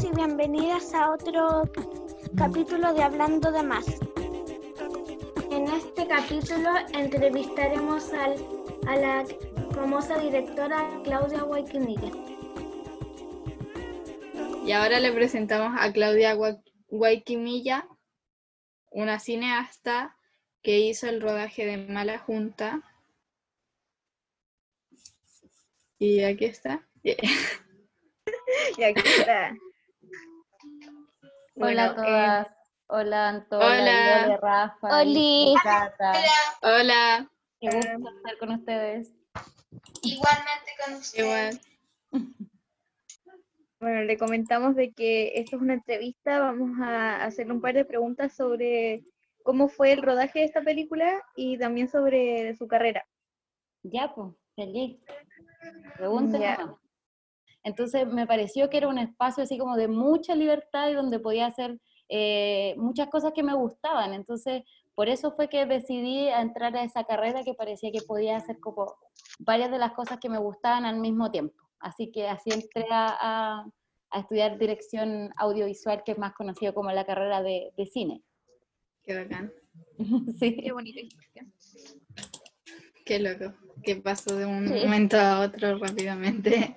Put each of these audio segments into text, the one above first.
Bienvenidos y bienvenidas a otro capítulo de Hablando de Más. En este capítulo entrevistaremos al, a la famosa directora Claudia Guayquimilla. Y ahora le presentamos a Claudia Gua- Guayquimilla, una cineasta que hizo el rodaje de Mala Junta. Y aquí está. Y aquí está. Hola a Bueno, todas. Hola Antonia, Hola. Rafa, Oli. Cata. Hola, Qué gusto estar con ustedes. Igualmente con usted. igual. Bueno, le comentamos de que esto es una entrevista, vamos a hacerle un par de preguntas sobre cómo fue el rodaje de esta película y también sobre su carrera. Ya, pues, feliz. Pregúntenme. Entonces me pareció que era un espacio así como de mucha libertad y donde podía hacer eh, muchas cosas que me gustaban. Entonces, por eso fue que decidí a entrar a esa carrera que parecía que podía hacer como varias de las cosas que me gustaban al mismo tiempo. Así que así entré a, a- a estudiar dirección audiovisual, que es más conocido como la carrera de, de cine. Qué bacán. sí. Qué bonita historia. Qué loco. Que pasó de un Sí. momento a otro rápidamente.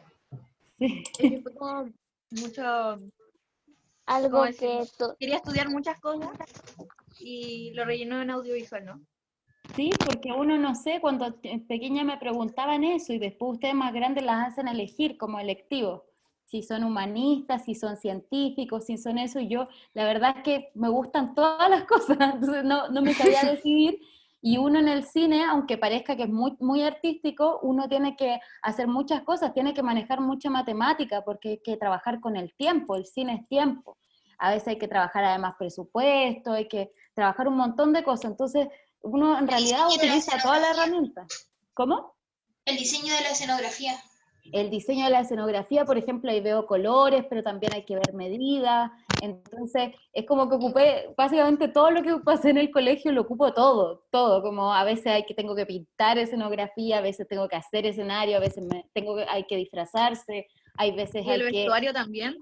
Sí. Sí, fue como mucho, Algo ¿Cómo que quería estudiar muchas cosas y lo rellenó en audiovisual, ¿no? Sí, porque uno no sé, cuando pequeña me preguntaban eso y después ustedes más grandes las hacen elegir como electivos, si son humanistas, si son científicos, si son eso, y yo la verdad es que me gustan todas las cosas, entonces no, no me sabía decidir, y uno en el cine, aunque parezca que es muy, muy artístico, uno tiene que hacer muchas cosas, tiene que manejar mucha matemática, porque hay que trabajar con el tiempo, el cine es tiempo, a veces hay que trabajar además presupuesto, hay que trabajar un montón de cosas, entonces uno en realidad la utiliza todas las escenografía. herramientas. ¿Cómo? El diseño de la escenografía. El diseño de la escenografía, por ejemplo, ahí veo colores, pero también hay que ver medidas. Entonces, es como que ocupé básicamente todo lo que pasé en el colegio, lo ocupo todo, todo. Como a veces hay que, tengo que pintar escenografía, a veces tengo que hacer escenario, a veces me, tengo que, hay que disfrazarse, hay veces Y hay el que... vestuario también.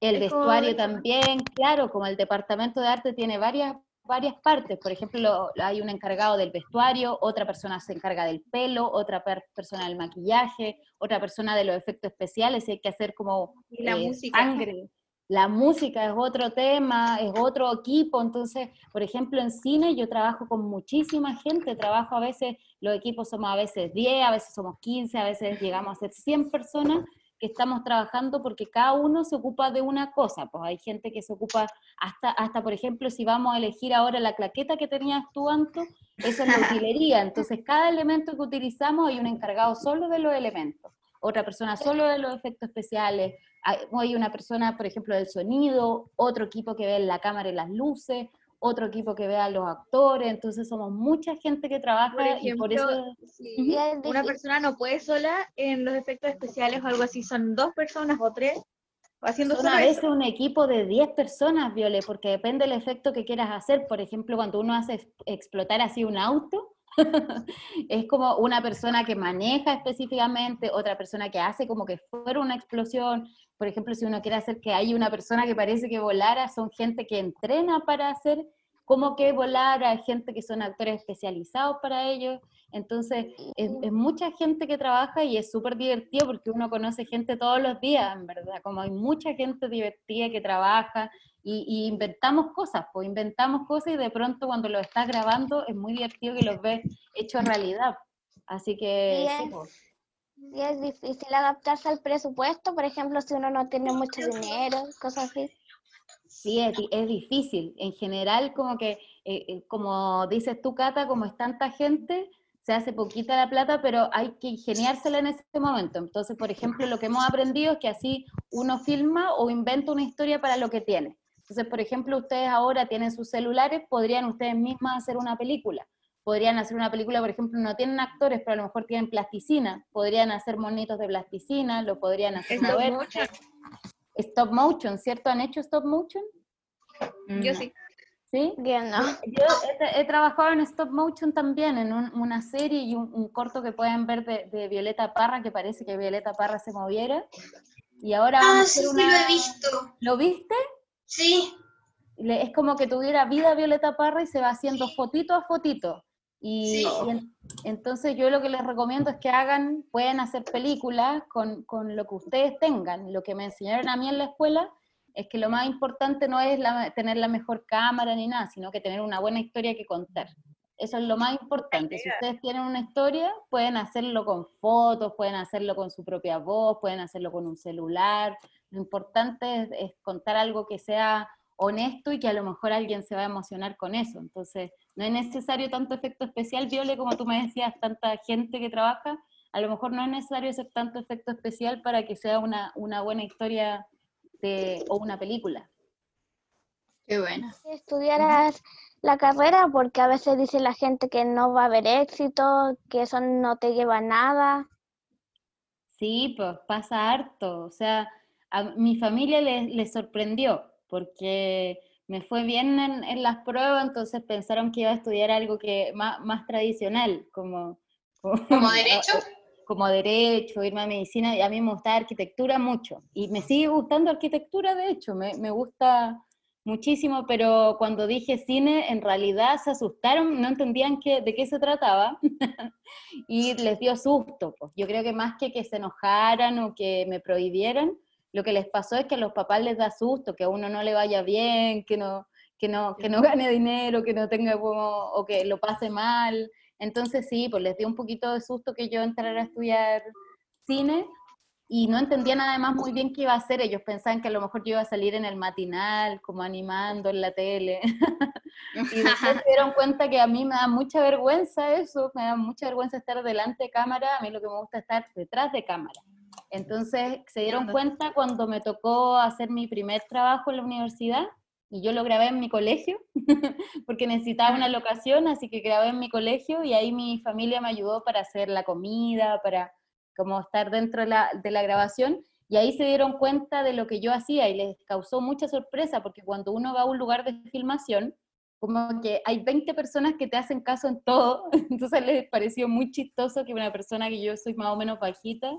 El Es como vestuario ¿no? también, claro, como el departamento de arte tiene varias, varias partes. Por ejemplo, lo- hay un encargado del vestuario, otra persona se encarga del pelo, otra per- persona del maquillaje, otra persona de los efectos especiales, y hay que hacer como Y la eh, música. sangre. La música es otro tema, es otro equipo. Entonces, por ejemplo, en cine yo trabajo con muchísima gente, trabajo a veces, los equipos somos a veces 10, a veces somos 15, a veces llegamos a ser 100 personas que estamos trabajando porque cada uno se ocupa de una cosa. Pues hay gente que se ocupa hasta, hasta por ejemplo, si vamos a elegir ahora la claqueta que tenías tú, Anto, eso es la utilería. Entonces, cada elemento que utilizamos hay un encargado solo de los elementos, otra persona solo de los efectos especiales, hay, una persona, por ejemplo, del sonido, otro equipo que ve la cámara y las luces, otro equipo que ve a los actores, entonces somos mucha gente que trabaja Por y por ejemplo, eso... es una persona no puede sola en los efectos especiales o algo así, son dos personas o tres haciendo Son solo a eso. veces un equipo de 10 personas, Viole, porque depende del efecto que quieras hacer. Por ejemplo, cuando uno hace ex- explotar así un auto, es como una persona que maneja específicamente, otra persona que hace como que fuera una explosión. Por ejemplo, si uno quiere hacer que haya una persona que parece que volara, son gente que entrena para hacer como que volara, hay gente que son actores especializados para ello. Entonces, es, es mucha gente que trabaja y es súper divertido porque uno conoce gente todos los días, en verdad, como hay mucha gente divertida que trabaja y, y inventamos cosas, pues inventamos cosas y de pronto cuando lo estás grabando es muy divertido que los ves hechos realidad. Así que, Y sí, es- pues. Y es difícil adaptarse al presupuesto, por ejemplo, si uno no tiene mucho dinero, cosas así. Sí, es, es difícil. En general, como que, eh, eh, como dices tú, Cata, como es tanta gente, se hace poquita la plata, pero hay que ingeniársela en ese momento. Entonces, por ejemplo, lo que hemos aprendido es que así uno filma o inventa una historia para lo que tiene. Entonces, por ejemplo, ustedes ahora tienen sus celulares, podrían ustedes mismas hacer una película. Podrían hacer una película, por ejemplo, no tienen actores, pero a lo mejor tienen plasticina. Podrían hacer monitos de plasticina, lo podrían hacer Stop mover. motion. Stop motion, ¿cierto? ¿Han hecho stop motion? Yo No. sí. ¿Sí? Yo no. Yo he, tra- he trabajado en stop motion también, en un- una serie y un, un corto que pueden ver de, de Violeta Parra, que parece que Violeta Parra se moviera. Y ahora vamos a Ah, hacer sí, sí, una... lo he visto. ¿Lo viste? Sí. Le- Es como que tuviera vida Violeta Parra y se va haciendo Sí. fotito a fotito. Y, Sí. y en- entonces yo lo que les recomiendo es que hagan, pueden hacer películas con, con lo que ustedes tengan. Lo que me enseñaron a mí en la escuela es que lo más importante no es la- tener la mejor cámara ni nada, sino que tener una buena historia que contar. Eso es lo más importante. Si ustedes tienen una historia, pueden hacerlo con fotos, pueden hacerlo con su propia voz, pueden hacerlo con un celular. Lo importante es, es contar algo que sea honesto y que a lo mejor alguien se va a emocionar con eso. Entonces, no es necesario tanto efecto especial, Viole, como tú me decías, tanta gente que trabaja. A lo mejor no es necesario hacer tanto efecto especial para que sea una, una buena historia de, o una película. Qué bueno. La carrera, porque a veces dice la gente que no va a haber éxito, que eso no te lleva a nada. Sí, pues pasa harto. O sea, a mi familia les, les sorprendió porque me fue bien en, en las pruebas, entonces pensaron que iba a estudiar algo que más, más tradicional, como, ¿Como derecho? como derecho, irme a medicina, y a mí me gusta arquitectura mucho, y me sigue gustando arquitectura, de hecho, me, me gusta muchísimo, pero cuando dije cine, en realidad se asustaron, no entendían qué, de qué se trataba, y les dio susto. Pues. Yo creo que más que que se enojaran o que me prohibieran, lo que les pasó es que a los papás les da susto, que a uno no le vaya bien, que no, que no, que no gane dinero, que no tenga o que lo pase mal. Entonces sí, pues les dio un poquito de susto que yo entrara a estudiar cine y no entendían además muy bien qué iba a hacer. Ellos pensaban que a lo mejor yo iba a salir en el matinal, como animando en la tele. y después se dieron cuenta que a mí me da mucha vergüenza eso, me da mucha vergüenza estar delante de cámara, a mí lo que me gusta es estar detrás de cámara. Entonces se dieron cuenta cuando me tocó hacer mi primer trabajo en la universidad y yo lo grabé en mi colegio porque necesitaba una locación, así que grabé en mi colegio y ahí mi familia me ayudó para hacer la comida, para como estar dentro de la, de la grabación y ahí se dieron cuenta de lo que yo hacía y les causó mucha sorpresa porque cuando uno va a un lugar de filmación, como que hay 20 personas que te hacen caso en todo, entonces les pareció muy chistoso que una persona que yo soy más o menos bajita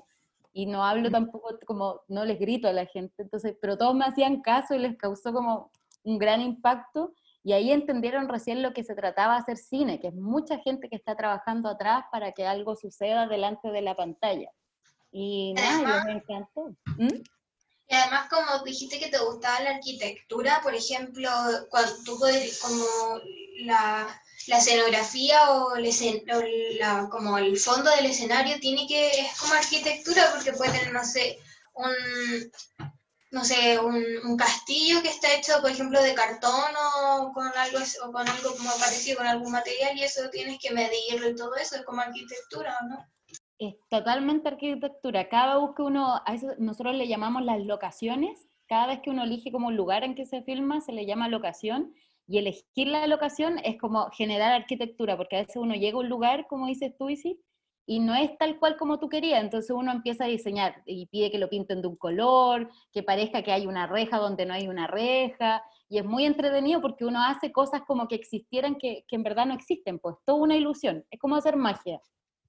y no hablo tampoco como, no les grito a la gente, entonces, pero todos me hacían caso y les causó como un gran impacto y ahí entendieron recién lo que se trataba de hacer cine, que es mucha gente que está trabajando atrás para que algo suceda delante de la pantalla. Y nada, les encantó. ¿Mm? Y además, como dijiste que te gustaba la arquitectura, por ejemplo, cuando tú podrías- como la, la escenografía o, el escen- o la- como el fondo del escenario tiene que, es como arquitectura, porque puede tener, no sé, un, no sé, un, un castillo que está hecho, por ejemplo, de cartón o con algo, o con algo como parecido, con algún material, y eso tienes que medirlo y todo eso, es como arquitectura, ¿o ¿no? Es totalmente arquitectura. Cada vez que uno, a eso nosotros le llamamos las locaciones, cada vez que uno elige como lugar en que se filma, se le llama locación, y elegir la locación es como generar arquitectura, porque a veces uno llega a un lugar, como dices tú, Isi, y no es tal cual como tú querías, entonces uno empieza a diseñar y pide que lo pinten de un color, que parezca que hay una reja donde no hay una reja, y es muy entretenido porque uno hace cosas como que existieran que, que en verdad no existen, pues toda una ilusión, es como hacer magia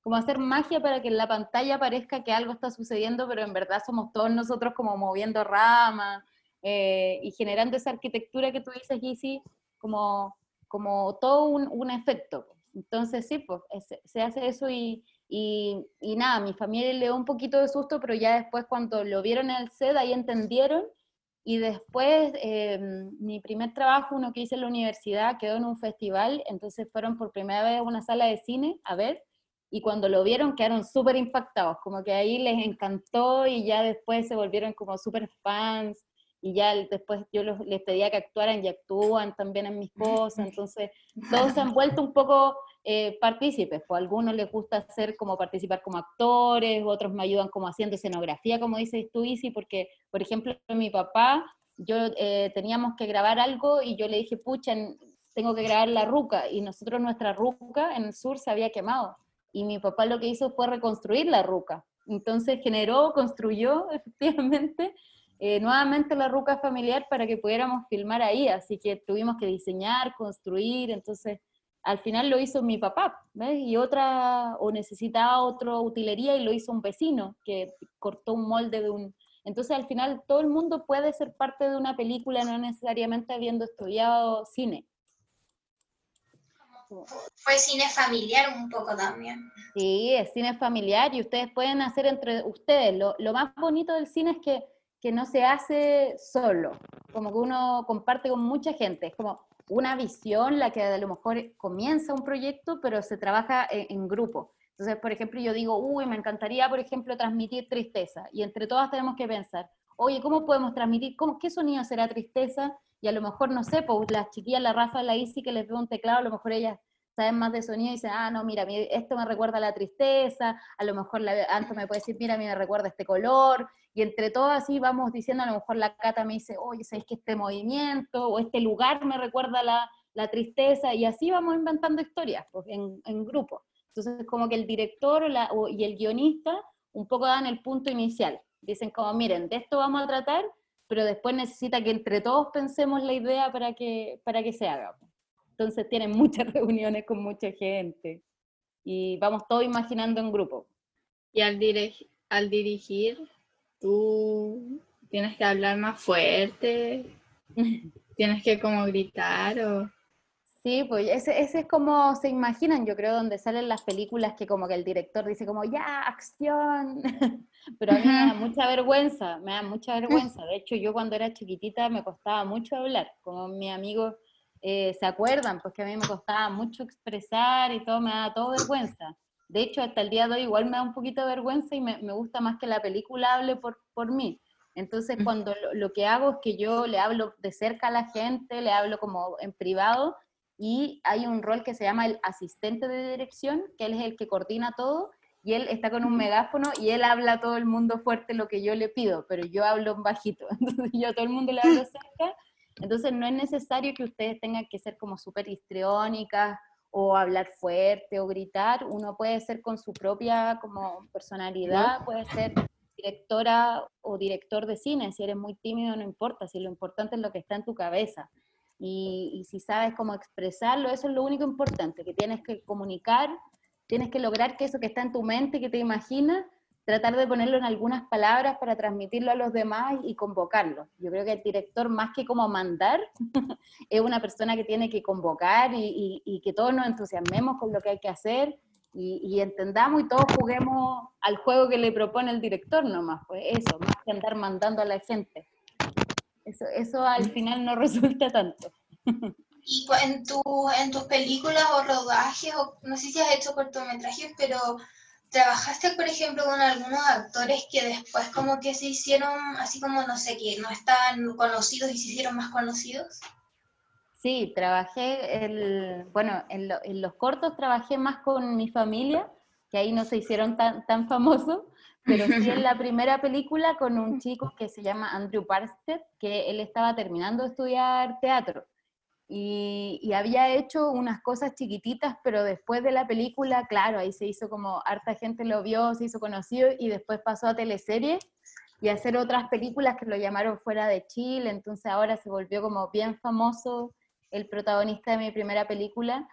como hacer magia para que en la pantalla parezca que algo está sucediendo, pero en verdad somos todos nosotros como moviendo ramas eh, y generando esa arquitectura que tú dices, Gizzy, como, como todo un, un efecto. Entonces sí, pues es- se hace eso y, y, y nada, mi familia le dio un poquito de susto, pero ya después cuando lo vieron en el set, ahí entendieron. Y después, eh, mi primer trabajo, uno que hice en la universidad, quedó en un festival, entonces fueron por primera vez a una sala de cine a ver, y cuando lo vieron quedaron súper impactados, como que ahí les encantó y ya después se volvieron como súper fans y ya después yo los- les pedía que actuaran y actúan también en mis cosas, entonces todos se han vuelto un poco eh, partícipes, pues a algunos les gusta hacer como participar como actores, otros me ayudan como haciendo escenografía, como dices tú, Isi, porque por ejemplo mi papá, yo eh, teníamos que grabar algo y yo le dije, pucha, en- tengo que grabar la ruca, y nosotros nuestra ruca en el sur se había quemado y mi papá lo que hizo fue reconstruir la ruca. Entonces generó, construyó efectivamente eh, nuevamente la ruca familiar para que pudiéramos filmar ahí, así que tuvimos que diseñar, construir, entonces al final lo hizo mi papá, ¿ves? Y otra, o necesitaba otra utilería y lo hizo un vecino que cortó un molde de un Entonces al final todo el mundo puede ser parte de una película, no necesariamente habiendo estudiado cine. Fue cine familiar un poco también. Sí, es cine familiar y ustedes pueden hacer entre ustedes. Lo, lo más bonito del cine es que, que no se hace solo, como que uno comparte con mucha gente. Es como una visión la que a lo mejor comienza un proyecto, pero se trabaja en, grupo. Entonces, por ejemplo, yo digo, uy, me encantaría, por ejemplo, transmitir tristeza. Y entre todas tenemos que pensar, oye, ¿cómo podemos transmitir? ¿Cómo, ¿Qué sonido será tristeza? y a lo mejor, no sé, pues las chiquillas, la Rafa, la Isi, que les veo un teclado, a lo mejor ellas saben más de sonido y dicen, ah, no, mira, esto me recuerda a la tristeza, a lo mejor la Anto me puede decir, mira, a mí me recuerda este color, y entre todo así vamos diciendo, a lo mejor la Cata me dice, oye, ¿sabes que este movimiento o este lugar me recuerda la, la tristeza? Y así vamos inventando historias pues, en, en grupo. Entonces, como que el director y el guionista un poco dan el punto inicial. Dicen como, miren, de esto vamos a tratar, pero después necesita que entre todos pensemos la idea para que, para que se haga. Entonces tienen muchas reuniones con mucha gente y vamos todos imaginando en grupo. Y al, al dirigir, tú tienes que hablar más fuerte, tienes que como gritar o... Sí, pues ese, ese, es como se imaginan, yo creo, donde salen las películas que como que el director dice como, ya, acción. Pero a mí me da mucha vergüenza, me da mucha vergüenza. De hecho, yo cuando era chiquitita me costaba mucho hablar, como mis amigos eh, se acuerdan, pues que a mí me costaba mucho expresar y todo, me da todo vergüenza. De hecho, hasta el día de hoy igual me da un poquito de vergüenza y me, me gusta más que la película hable por, por mí. Entonces, cuando lo, lo que hago es que yo le hablo de cerca a la gente, le hablo como en privado, y hay un rol que se llama el asistente de dirección, que él es el que coordina todo, y él está con un megáfono y él habla a todo el mundo fuerte lo que yo le pido, pero yo hablo bajito, entonces yo a todo el mundo le hablo cerca, entonces no es necesario que ustedes tengan que ser como súper histriónicas o hablar fuerte o gritar, uno puede ser con su propia como personalidad, puede ser directora o director de cine, si eres muy tímido no importa, si lo importante es lo que está en tu cabeza. Y, si sabes cómo expresarlo, eso es lo único importante, que tienes que comunicar, tienes que lograr que eso que está en tu mente, que te imaginas, tratar de ponerlo en algunas palabras para transmitirlo a los demás y convocarlo. Yo creo que el director, más que como mandar, es una persona que tiene que convocar y, que todos nos entusiasmemos con lo que hay que hacer y, entendamos y todos juguemos al juego que le propone el director nomás, pues eso, más que andar mandando a la gente. Eso, eso al final no resulta tanto. Y en, tu, en tus películas o rodajes, o no sé si has hecho cortometrajes, pero ¿trabajaste, por ejemplo, con algunos actores que después como que se hicieron, así como, no sé, que no estaban conocidos y se hicieron más conocidos? Sí, trabajé, el, bueno, en, en los cortos trabajé más con mi familia, que ahí no se hicieron tan, tan famosos, pero sí en la primera película con un chico que se llama Andrew Parsted, que él estaba terminando de estudiar teatro. Y, y, había hecho unas cosas chiquititas, pero después de la película, claro, ahí se hizo como harta gente lo vio, se hizo conocido y después pasó a teleseries y a hacer otras películas que lo llamaron fuera de Chile, entonces ahora se volvió como bien famoso el protagonista de mi primera película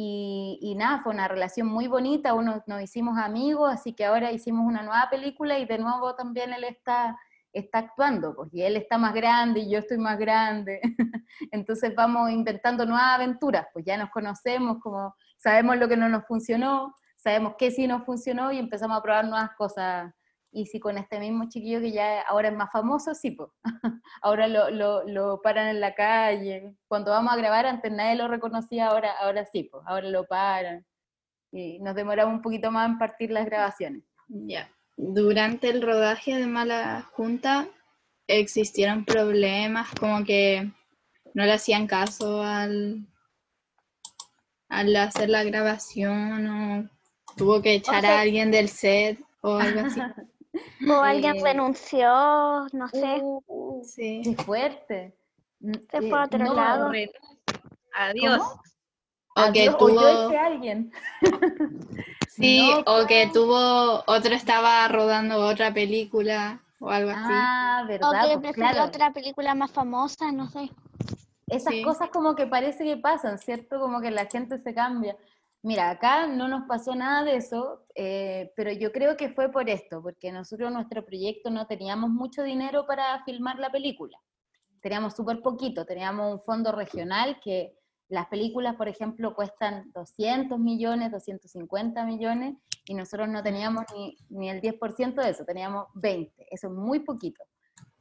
y, nada, fue una relación muy bonita, uno, nos hicimos amigos, así que ahora hicimos una nueva película y de nuevo también él está, está actuando, pues, y él está más grande y yo estoy más grande. Entonces vamos inventando nuevas aventuras, pues ya nos conocemos, como sabemos lo que no nos funcionó, sabemos qué sí nos funcionó y empezamos a probar nuevas cosas y si con este mismo chiquillo que ya ahora es más famoso, sí, pues. ahora lo, lo, lo, paran en la calle. Cuando vamos a grabar, antes nadie lo reconocía, ahora, ahora sí, pues. Ahora lo paran. Y nos demoramos un poquito más en partir las grabaciones. Ya. Durante el rodaje de Mala Junta, existieron problemas como que no le hacían caso al, al hacer la grabación o tuvo que echar a alguien del set o algo así. O alguien eh, renunció, no sé. Uh, sí. Qué fuerte. Mm, Se fue a otro lado. Adiós. O que tuvo... O alguien. sí, o que tuvo, otro estaba rodando otra película o algo así. Ah, verdad. O que pues, otra película más famosa, no sé. Esas cosas como que parece que pasan, ¿cierto? Como que la gente se cambia. Mira, acá no nos pasó nada de eso, eh, pero yo creo que fue por esto, porque nosotros nuestro proyecto no teníamos mucho dinero para filmar la película. Teníamos súper poquito, teníamos un fondo regional que las películas, por ejemplo, cuestan 200 millones, 250 millones, y nosotros no teníamos ni, ni el 10% de eso, teníamos 20, eso es muy poquito.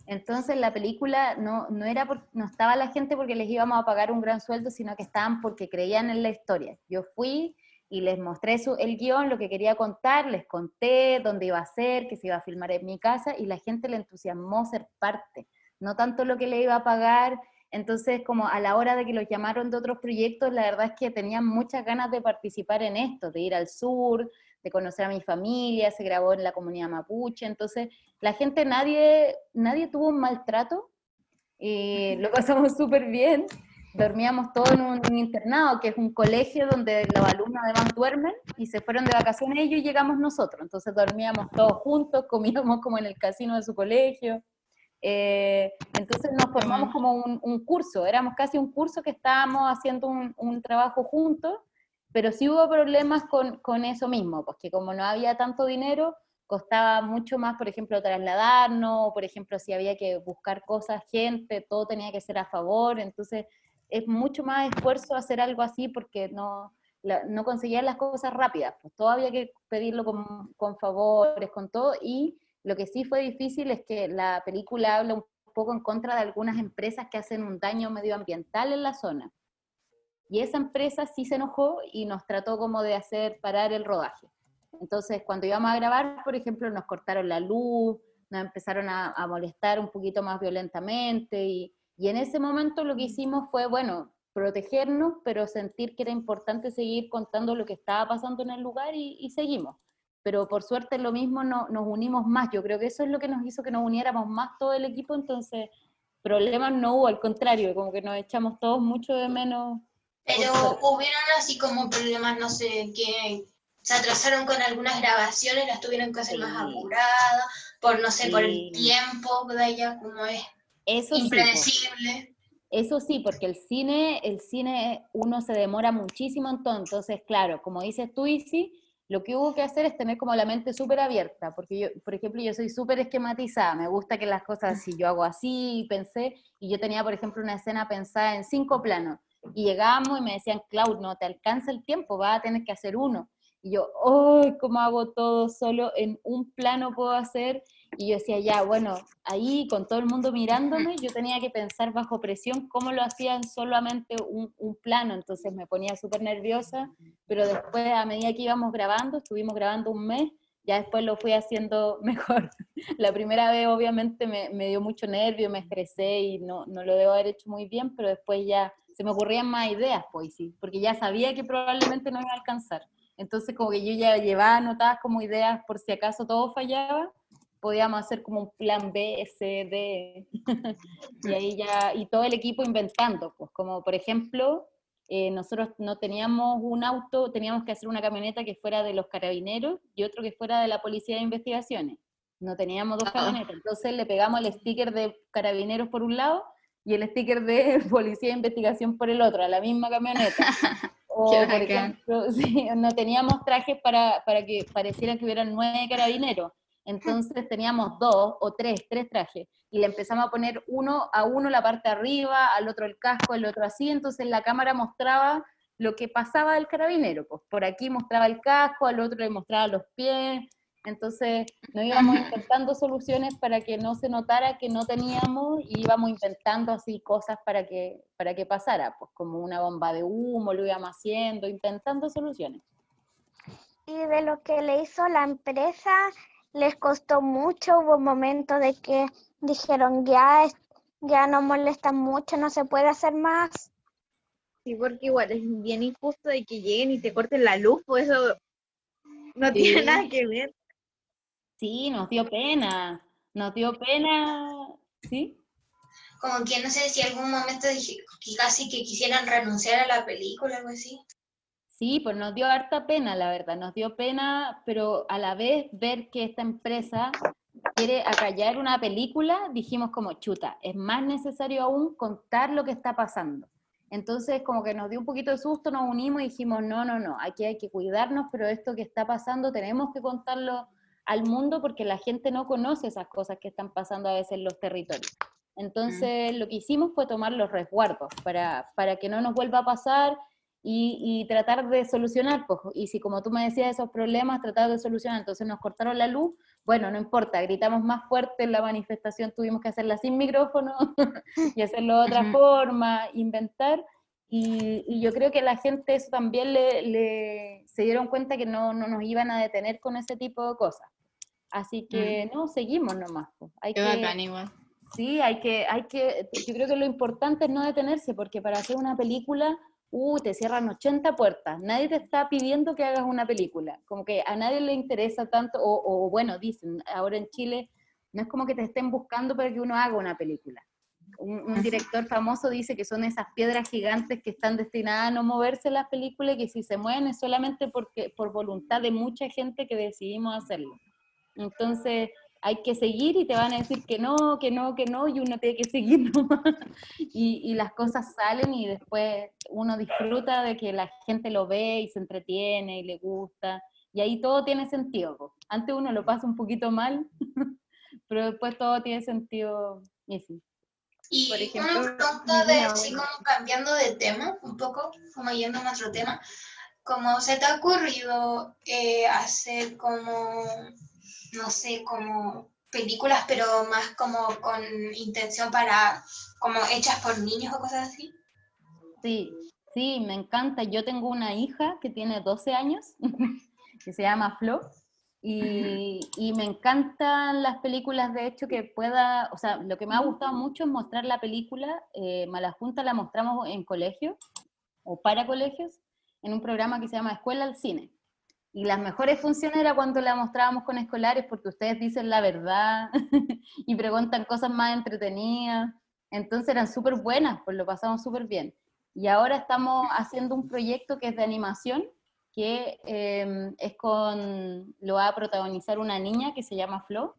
Entonces la película no, no, era no estaba la gente porque les íbamos a pagar un gran sueldo, sino que estaban porque creían en la historia. Yo fui y les mostré su, el guion, lo que quería contar, les conté dónde iba a ser, que se iba a filmar en mi casa, y la gente le entusiasmó ser parte, no tanto lo que le iba a pagar. Entonces, como a la hora de que los llamaron de otros proyectos, la verdad es que tenían muchas ganas de participar en esto, de ir al sur, de conocer a mi familia, se grabó en la comunidad mapuche, entonces la gente, nadie, nadie tuvo un maltrato, y lo pasamos súper bien, dormíamos todos en un, internado, que es un colegio donde los alumnos además duermen, y se fueron de vacaciones ellos y llegamos nosotros, entonces dormíamos todos juntos, comíamos como en el casino de su colegio, eh, entonces nos formamos como un, curso, éramos casi un curso que estábamos haciendo un, un trabajo juntos, pero sí hubo problemas con, con eso mismo, porque como no había tanto dinero, costaba mucho más, por ejemplo, trasladarnos, por ejemplo, si había que buscar cosas, gente, todo tenía que ser a favor, entonces es mucho más esfuerzo hacer algo así porque no, no conseguían las cosas rápidas, pues todo había que pedirlo con, con, favores, con todo, y lo que sí fue difícil es que la película habla un poco en contra de algunas empresas que hacen un daño medioambiental en la zona. Y esa empresa sí se enojó y nos trató como de hacer parar el rodaje. Entonces, cuando íbamos a grabar, por ejemplo, nos cortaron la luz, nos empezaron a, molestar un poquito más violentamente y, en ese momento lo que hicimos fue, bueno, protegernos, pero sentir que era importante seguir contando lo que estaba pasando en el lugar y seguimos. Pero por suerte lo mismo no, nos unimos más. Yo creo que eso es lo que nos hizo que nos uniéramos más todo el equipo, entonces problemas no hubo, al contrario, como que nos echamos todos mucho de menos pero hubieron así como problemas, no sé, que se atrasaron con algunas grabaciones, las tuvieron que hacer más apuradas, por no sé, por el tiempo de ella, como es Eso impredecible. Eso sí, porque el cine, el cine uno se demora muchísimo entonces, claro, como dices tú, Isi, lo que hubo que hacer es tener como la mente súper abierta, porque yo, por ejemplo, yo soy súper esquematizada, me gusta que las cosas, si yo hago así, pensé, y yo tenía, por ejemplo, una escena pensada en cinco planos, y llegamos y me decían, Cloud, no te alcanza el tiempo, vas a tener que hacer uno. Y yo, ¡ay, cómo hago todo solo! En un plano puedo hacer. Y yo decía, ya, bueno, ahí con todo el mundo mirándome, yo tenía que pensar bajo presión cómo lo hacían solamente un, un plano. Entonces me ponía súper nerviosa, pero después, a medida que íbamos grabando, estuvimos grabando un mes, ya después lo fui haciendo mejor. La primera vez obviamente me, me dio mucho nervio, me estresé y no, no lo debo haber hecho muy bien, pero después ya se me ocurrían más ideas, pues sí, porque ya sabía que probablemente no iba a alcanzar. Entonces, como que yo ya llevaba anotadas como ideas por si acaso todo fallaba, podíamos hacer como un plan B, C, D, y ahí ya, y todo el equipo inventando, pues como por ejemplo, eh, nosotros no teníamos un auto, teníamos que hacer una camioneta que fuera de los carabineros y otro que fuera de la policía de investigaciones. No teníamos dos camionetas, entonces le pegamos el sticker de carabineros por un lado y el sticker de policía de investigación por el otro, a la misma camioneta. O, por ejemplo, no teníamos trajes para, para que pareciera que hubieran nueve carabineros. Entonces teníamos dos o tres, tres trajes. Y le empezamos a poner uno a uno la parte de arriba, al otro el casco, el otro así. Entonces la cámara mostraba lo que pasaba del carabinero. Pues por aquí mostraba el casco, al otro le mostraba los pies, entonces nos íbamos intentando soluciones para que no se notara que no teníamos y íbamos inventando así cosas para que, para que pasara, pues como una bomba de humo, lo íbamos haciendo, intentando soluciones. Y de lo que le hizo la empresa, les costó mucho, hubo momentos de que dijeron ya, ya no molesta mucho, no se puede hacer más. Sí, porque igual es bien injusto de que lleguen y te corten la luz, pues eso no tiene nada que ver. Sí, nos dio pena, nos dio pena, ¿sí? Como que no sé si algún momento dije que casi que quisieran renunciar a la película, algo así. Sí, pues nos dio harta pena, la verdad, nos dio pena, pero a la vez ver que esta empresa quiere acallar una película, dijimos como chuta, es más necesario aún contar lo que está pasando. Entonces, como que nos dio un poquito de susto, nos unimos y dijimos, no, no, no, aquí hay que cuidarnos, pero esto que está pasando tenemos que contarlo al mundo porque la gente no conoce esas cosas que están pasando a veces en los territorios. Entonces, lo que hicimos fue tomar los resguardos para, para que no nos vuelva a pasar y, y, tratar de solucionar. Pues, y si, como tú me decías, esos problemas, tratar de solucionar. Entonces, nos cortaron la luz, bueno, no importa, gritamos más fuerte en la manifestación, tuvimos que hacerla sin micrófono y hacerlo de otra forma, inventar. Y, y, yo creo que la gente eso también le, le se dieron cuenta que no, no, nos iban a detener con ese tipo de cosas. Así que no, seguimos nomás. Pues. Hay Qué que, bacán igual. Sí, hay que, hay que, yo creo que lo importante es no detenerse, porque para hacer una película, uh, te cierran 80 puertas, nadie te está pidiendo que hagas una película, como que a nadie le interesa tanto, o, o bueno, dicen, ahora en Chile, no es como que te estén buscando para que uno haga una película. Un, un director famoso dice que son esas piedras gigantes que están destinadas a no moverse las películas y que si se mueven es solamente porque, por voluntad de mucha gente que decidimos hacerlo. Entonces, hay que seguir y te van a decir que no, que no, que no, y uno tiene que seguir nomás. Y, y, las cosas salen y después uno disfruta de que la gente lo ve y se entretiene y le gusta. Y ahí todo tiene sentido. Antes uno lo pasa un poquito mal, pero después todo tiene sentido. Y sí. Y Por ejemplo, una pregunta de, así como cambiando de tema, un poco, como yendo a nuestro tema, ¿cómo se te ha ocurrido eh, hacer como no sé, como películas, pero más como con intención para, como hechas por niños o cosas así. Sí, sí, me encanta. Yo tengo una hija que tiene 12 años, que se llama Flo, y, y, me encantan las películas, de hecho, que pueda, o sea, lo que me ha gustado mucho es mostrar la película, eh, Malajunta la mostramos en colegios, o para colegios, en un programa que se llama Escuela al Cine. Y las mejores funciones era cuando la mostrábamos con escolares porque ustedes dicen la verdad y preguntan cosas más entretenidas. Entonces eran súper buenas, pues lo pasamos súper bien. Y ahora estamos haciendo un proyecto que es de animación, que eh, es con, lo va a protagonizar una niña que se llama Flo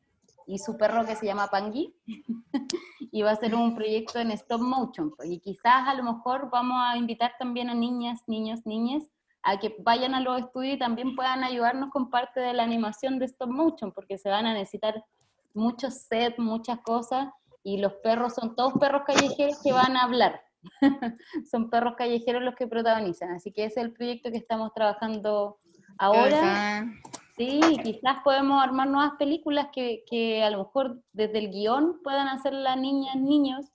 y su perro que se llama Pangui. y va a ser un proyecto en stop motion. Pues, y quizás a lo mejor vamos a invitar también a niñas, niños, niñas a que vayan a los estudios y también puedan ayudarnos con parte de la animación de stop motion, porque se van a necesitar muchos sets, muchas cosas, y los perros son todos perros callejeros que van a hablar. son perros callejeros los que protagonizan, así que ese es el proyecto que estamos trabajando ahora. Sí, quizás podemos armar nuevas películas que, que a lo mejor desde el guion puedan hacer las niñas, niños.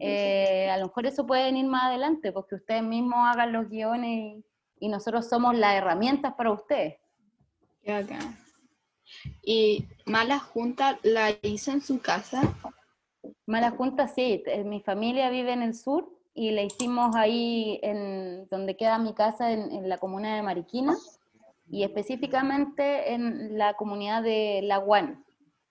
Eh, a lo mejor eso puede venir más adelante, porque ustedes mismos hagan los guiones y, nosotros somos las herramientas para ustedes. ¿Y Mala Junta la hizo en su casa? Mala Junta, sí. Mi familia vive en el sur y la hicimos ahí en donde queda mi casa, en, en la comuna de Mariquina, y específicamente en la comunidad de La Guan.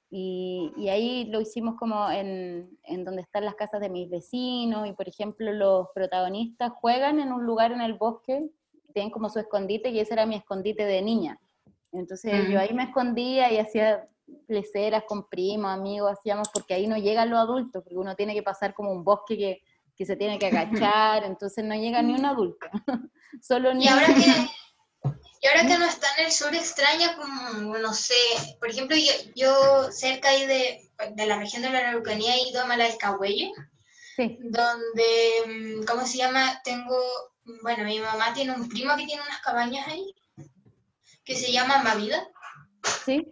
Y, y, ahí lo hicimos como en, en, donde están las casas de mis vecinos, y por ejemplo los protagonistas juegan en un lugar en el bosque tienen como su escondite y ese era mi escondite de niña. Entonces yo ahí me escondía y hacía leceras con primos, amigos, hacíamos, porque ahí no llegan los adultos, porque uno tiene que pasar como un bosque que, que se tiene que agachar, entonces no llega ni un adulto, solo niños. Y ahora que, y ahora que no está en el sur extraña como, no sé, por ejemplo, yo, yo cerca ahí de, de, la región de la Araucanía he ido a Malalcahuello, sí. donde, mm, ¿cómo se llama? Tengo bueno, mi mamá tiene un primo que tiene unas cabañas ahí, que se llama Mavida. Sí.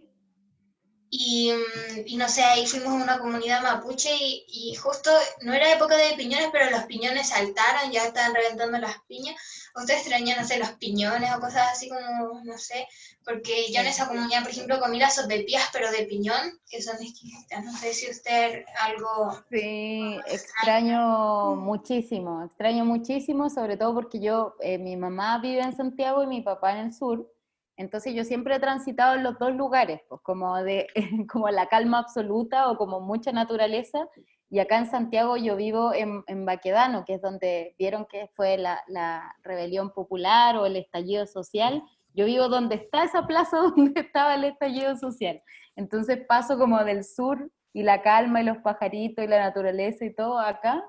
Y, mm, y, no sé, ahí fuimos a una comunidad mapuche y, y, justo no era época de piñones, pero los piñones saltaron, ya estaban reventando las piñas. ¿Ustedes extrañan, no sé, los piñones o cosas así como, no sé? Porque yo en esa comunidad, por ejemplo, comí las sopepillas, pero de piñón, que son exquisitas. No sé si usted algo... Sí, extraño muchísimo, extraño muchísimo, sobre todo porque yo, eh, mi mamá vive en Santiago y mi papá en el sur. Entonces yo siempre he transitado en los dos lugares, pues como, de, como la calma absoluta o como mucha naturaleza. Y acá en Santiago yo vivo en, en Baquedano, que es donde vieron que fue la, la, rebelión popular o el estallido social. Yo vivo donde está esa plaza donde estaba el estallido social. Entonces paso como del sur y la calma y los pajaritos y la naturaleza y todo acá.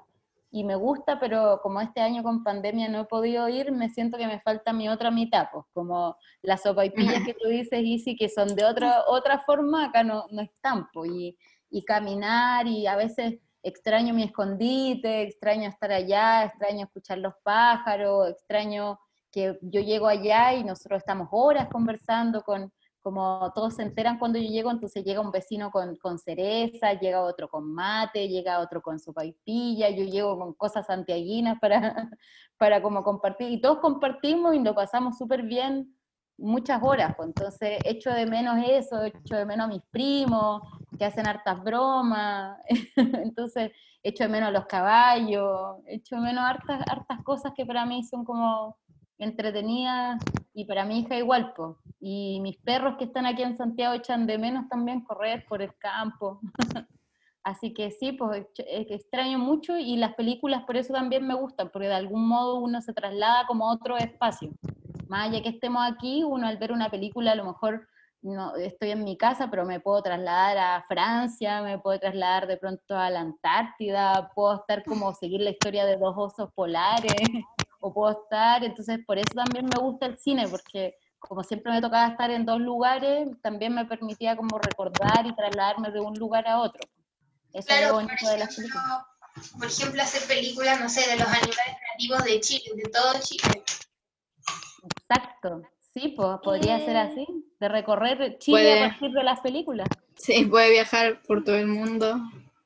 y me gusta, pero como este año con pandemia no he podido ir, me siento que me falta mi otra mitad, pues como las sopaipillas que tú dices, Isi, que son de otra, otra forma, acá no, no están, pues, y, y caminar, y a veces extraño mi escondite, extraño estar allá, extraño escuchar los pájaros, extraño que yo llego allá y nosotros estamos horas conversando con, como todos se enteran cuando yo llego, entonces llega un vecino con, con cereza, llega otro con mate, llega otro con su paipilla, yo llego con cosas santiaguinas para, para como compartir, y todos compartimos y lo pasamos súper bien muchas horas, pues entonces echo de menos eso, echo de menos a mis primos, que hacen hartas bromas, entonces echo de menos a los caballos, echo de menos hartas, hartas cosas que para mí son como entretenidas y para mi hija igual, pues. Y mis perros que están aquí en Santiago echan de menos también correr por el campo. Así que sí, pues extraño mucho y las películas por eso también me gustan, porque de algún modo uno se traslada como a otro espacio. Más allá que estemos aquí, uno al ver una película a lo mejor no estoy en mi casa, pero me puedo trasladar a Francia, me puedo trasladar de pronto a la Antártida, puedo estar como seguir la historia de dos osos polares, o puedo estar, entonces por eso también me gusta el cine, porque como siempre me tocaba estar en dos lugares, también me permitía como recordar y trasladarme de un lugar a otro. Eso claro, es lo bonito de las películas. Por ejemplo, hacer películas, no sé, de los animales nativos de Chile, de todo Chile. Exacto, sí, pues podría ser así, de recorrer Chile a partir de las películas. Sí, puede viajar por todo el mundo.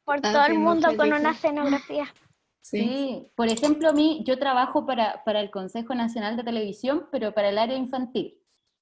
Por todo el mundo con una escenografía. Sí. por ejemplo, a mí, yo trabajo para, para, el Consejo Nacional de Televisión, pero para el área infantil.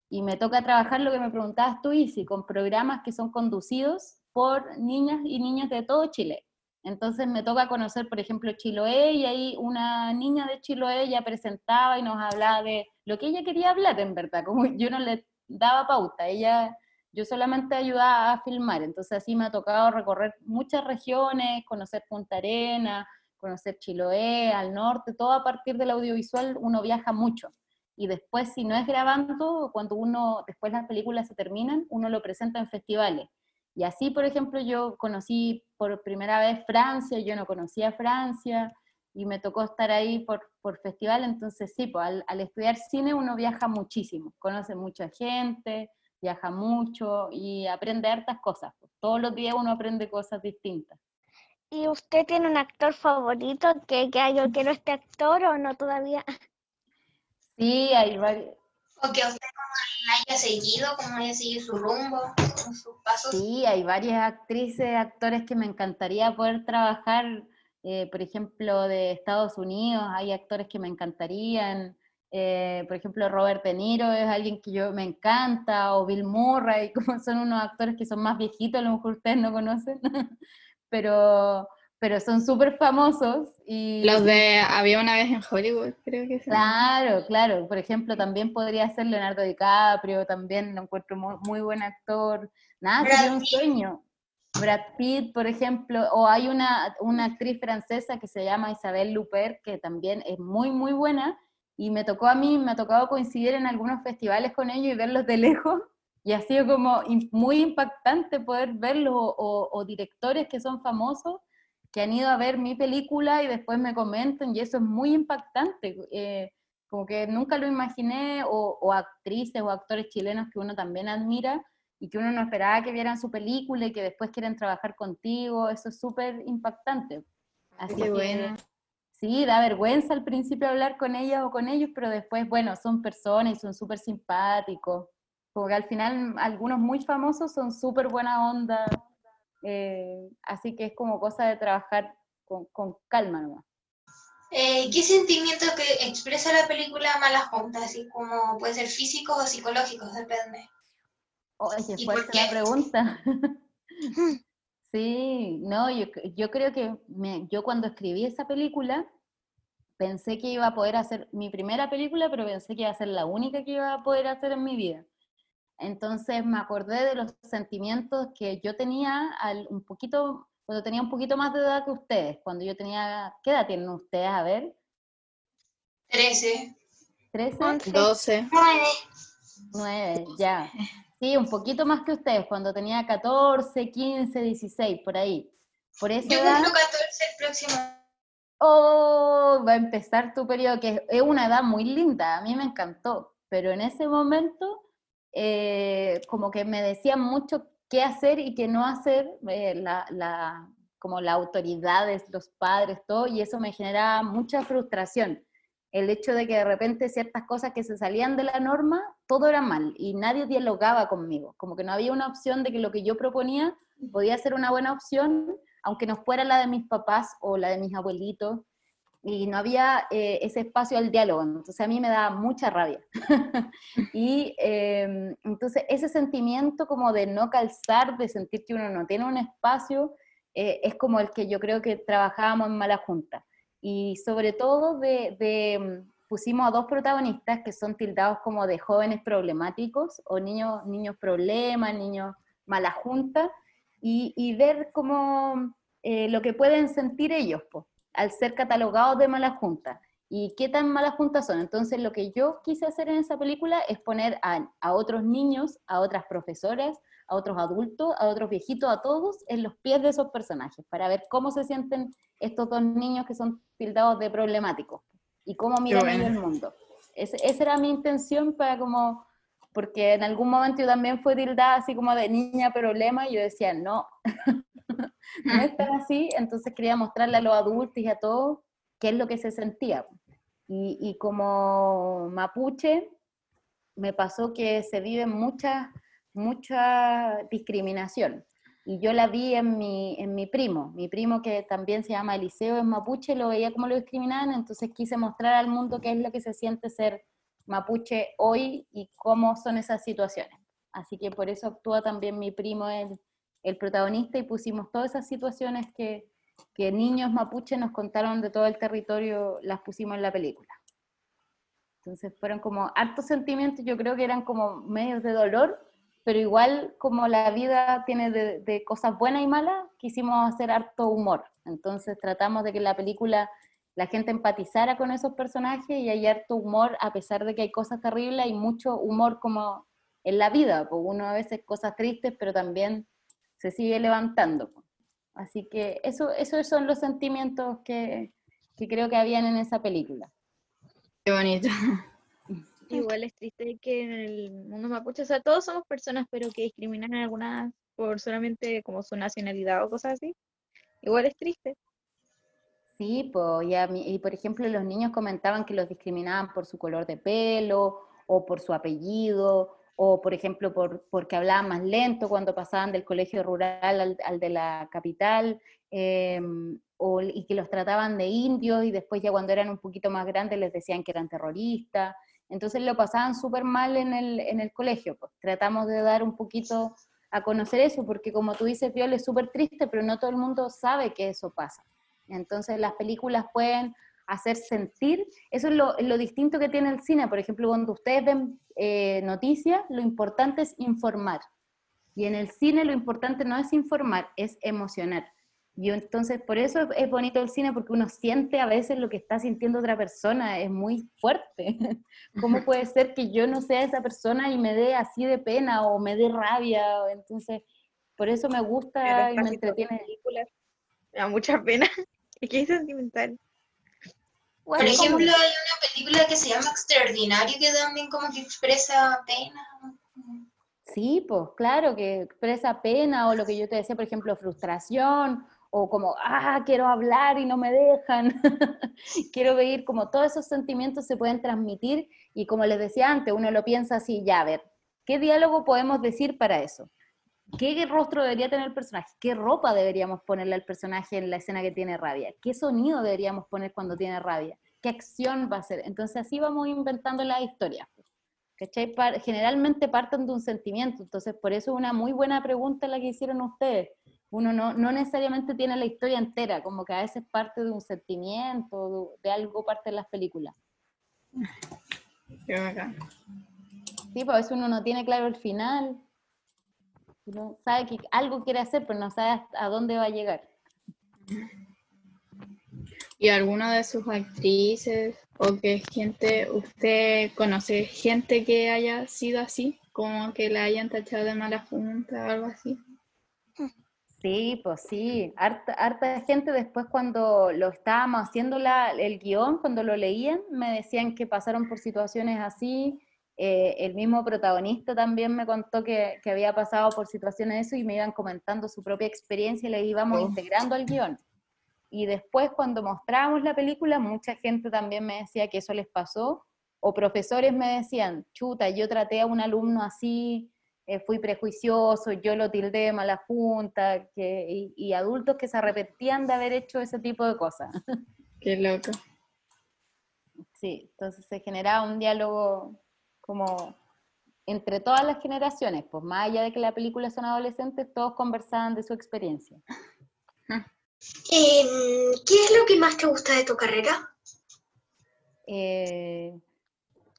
Y me toca trabajar lo que me preguntabas tú, Isi, con programas que son conducidos por niñas y niños de todo Chile. Entonces me toca conocer, por ejemplo, Chiloé, y ahí una niña de Chiloé ya presentaba y nos hablaba de lo que ella quería hablar, en verdad, como yo no le daba pauta, ella, yo solamente ayudaba a filmar, entonces así me ha tocado recorrer muchas regiones, conocer Punta Arena, conocer Chiloé, al norte, todo a partir del audiovisual uno viaja mucho. Y después, si no es grabando, cuando uno, después las películas se terminan, uno lo presenta en festivales. Y así, por ejemplo, yo conocí por primera vez Francia, yo no conocía Francia, y me tocó estar ahí por, por festival, entonces sí, pues, al, al, estudiar cine uno viaja muchísimo, conoce mucha gente, viaja mucho y aprende hartas cosas. Pues. Todos los días uno aprende cosas distintas. ¿Y usted tiene un actor favorito que, que yo quiero este actor o no todavía? Sí, hay varios. O que usted haya seguido, como haya seguido su rumbo, sus pasos. Sí, hay varias actrices, actores que me encantaría poder trabajar, eh, por ejemplo, de Estados Unidos, hay actores que me encantarían. Eh, por ejemplo, Robert De Niro es alguien que yo me encanta, o Bill Murray, como son unos actores que son más viejitos, a lo mejor ustedes no conocen, pero, pero son súper famosos. Y, Los de Había una vez en Hollywood, creo que sí. Claro, claro. Por ejemplo, también podría ser Leonardo DiCaprio, también lo encuentro muy, buen actor. Nada, sería un sueño. Brad Pitt, por ejemplo, o hay una, una actriz francesa que se llama Isabelle Luper, que también es muy, muy buena, y me tocó a mí, me ha tocado coincidir en algunos festivales con ellos y verlos de lejos, y ha sido como muy impactante poder verlos o, directores que son famosos que han ido a ver mi película y después me comentan y eso es muy impactante. Eh, como que nunca lo imaginé o, actrices o actores chilenos que uno también admira y que uno no esperaba que vieran su película y que después quieren trabajar contigo, eso es súper impactante. Así que, bueno. sí, da vergüenza al principio hablar con ellas o con ellos, pero después, bueno, son personas y son súper simpáticos porque al final algunos muy famosos son súper buena onda, eh, así que es como cosa de trabajar con, con calma nomás. Eh, ¿Qué sentimiento que expresa la película Malas Juntas? Así como puede ser físicos o psicológicos, depende. Oye, fuerte la pregunta. sí, no, yo, yo creo que me, yo cuando escribí esa película pensé que iba a poder hacer mi primera película, pero pensé que iba a ser la única que iba a poder hacer en mi vida. Entonces me acordé de los sentimientos que yo tenía al, un poquito, cuando tenía un poquito más de edad que ustedes, cuando yo tenía, ¿qué edad tienen ustedes? A ver. Trece. ¿Trece? Doce. Nueve. Nueve, ya. Sí, un poquito más que ustedes, cuando tenía 14, 15, 16, por ahí. Por esa yo edad, cumplo 14 el próximo oh, va a empezar tu periodo, que es una edad muy linda, a mí me encantó, pero en ese momento eh, como que me decían mucho qué hacer y qué no hacer, eh, la, la, como las autoridades, los padres, todo, y eso me generaba mucha frustración. El hecho de que de repente ciertas cosas que se salían de la norma, todo era mal y nadie dialogaba conmigo, como que no había una opción de que lo que yo proponía podía ser una buena opción, aunque no fuera la de mis papás o la de mis abuelitos, y no había eh, ese espacio al diálogo, entonces a mí me daba mucha rabia. y em, entonces ese sentimiento como de no calzar, de sentir que uno no tiene un espacio, eh, es como el que yo creo que trabajábamos en Mala Junta. Y sobre todo de, de, pusimos a dos protagonistas que son tildados como de jóvenes problemáticos o niños, niños problemas, niños mala junta, y, ver cómo eh, lo que pueden sentir ellos. Pues al ser catalogados de mala junta. ¿Y qué tan malas juntas son? Entonces lo que yo quise hacer en esa película es poner a, a, otros niños, a otras profesoras, a otros adultos, a otros viejitos, a todos en los pies de esos personajes, para ver cómo se sienten estos dos niños que son tildados de problemáticos y cómo miran bueno. el mundo. Ese, esa era mi intención para como, porque en algún momento yo también fui tildada así como de niña problema y yo decía, no, no es así, entonces quería mostrarle a los adultos y a todos qué es lo que se sentía. Y, como mapuche, me pasó que se vive mucha, mucha discriminación. Y yo la vi en mi, en mi primo, mi primo que también se llama Eliseo, es mapuche, lo veía como lo discriminaban, entonces quise mostrar al mundo qué es lo que se siente ser mapuche hoy y cómo son esas situaciones. Así que por eso actúa también mi primo en, el protagonista y pusimos todas esas situaciones que, que niños mapuches nos contaron de todo el territorio, las pusimos en la película. Entonces fueron como hartos sentimientos, yo creo que eran como medios de dolor, pero igual como la vida tiene de, de, cosas buenas y malas, quisimos hacer harto humor. Entonces tratamos de que la película la gente empatizara con esos personajes y hay harto humor, a pesar de que hay cosas terribles, hay mucho humor como en la vida, porque uno a veces cosas tristes, pero también se sigue levantando. Así que eso, esos son los sentimientos que, que creo que habían en esa película. Qué bonito. Igual es triste que en el mundo mapuche, o sea, todos somos personas, pero que discriminan a algunas por solamente como su nacionalidad o cosas así. Igual es triste. Sí, pues, y, y por ejemplo los niños comentaban que los discriminaban por su color de pelo o por su apellido o por ejemplo por, porque hablaban más lento cuando pasaban del colegio rural al, al de la capital, eh, y que los trataban de indios y después ya cuando eran un poquito más grandes les decían que eran terroristas. Entonces lo pasaban súper mal en el, en el colegio. Pues tratamos de dar un poquito a conocer eso, porque como tú dices, Viola, es súper triste, pero no todo el mundo sabe que eso pasa. Entonces las películas pueden hacer sentir. Eso es lo, lo, distinto que tiene el cine. Por ejemplo, cuando ustedes ven eh, noticias, lo importante es informar. Y en el cine lo importante no es informar, es emocionar. Y entonces, por eso es bonito el cine, porque uno siente a veces lo que está sintiendo otra persona, es muy fuerte. ¿Cómo puede ser que yo no sea esa persona y me dé así de pena o me dé rabia? Entonces, por eso me gusta y me entretiene. Películas. Me da mucha pena. Es que es sentimental. Bueno, Por ejemplo, como... hay una película que se llama Extraordinario que también como que expresa pena. Sí, pues claro, que expresa pena o lo que yo te decía, por ejemplo, frustración o como, ah, quiero hablar y no me dejan. quiero ver como todos esos sentimientos se pueden transmitir y como les decía antes, uno lo piensa así, ya, a ver, ¿qué diálogo podemos decir para eso? ¿Qué rostro debería tener el personaje? ¿Qué ropa deberíamos ponerle al personaje en la escena que tiene rabia? ¿Qué sonido deberíamos poner cuando tiene rabia? ¿Qué acción va a hacer? Entonces así vamos inventando la historia. ¿Cachai? Generalmente parten de un sentimiento, entonces por eso es una muy buena pregunta la que hicieron ustedes. Uno no, no necesariamente tiene la historia entera, como que a veces parte de un sentimiento, de, algo parte de las películas. Qué bacán. Sí, pues a veces uno no tiene claro el final, no sabe que algo quiere hacer, pero no sabe a dónde va a llegar. ¿Y alguna de sus actrices o que gente, usted conoce gente que haya sido así? Como que la hayan tachado de mala junta o algo así. Sí, pues sí, harta, harta gente después cuando lo estábamos haciendo la, el guion, cuando lo leían, me decían que pasaron por situaciones así, eh, el mismo protagonista también me contó que, que, había pasado por situaciones de eso y me iban comentando su propia experiencia y le íbamos integrando al guion. Y después cuando mostrábamos la película, mucha gente también me decía que eso les pasó, o profesores me decían, chuta, yo traté a un alumno así, eh, fui prejuicioso, yo lo tildé de mala junta, que, y, adultos que se arrepentían de haber hecho ese tipo de cosas. Qué loco. Sí, entonces se generaba un diálogo como entre todas las generaciones, pues más allá de que la película son adolescentes, todos conversaban de su experiencia. Em, ¿Qué es lo que más te gusta de tu carrera? Eh,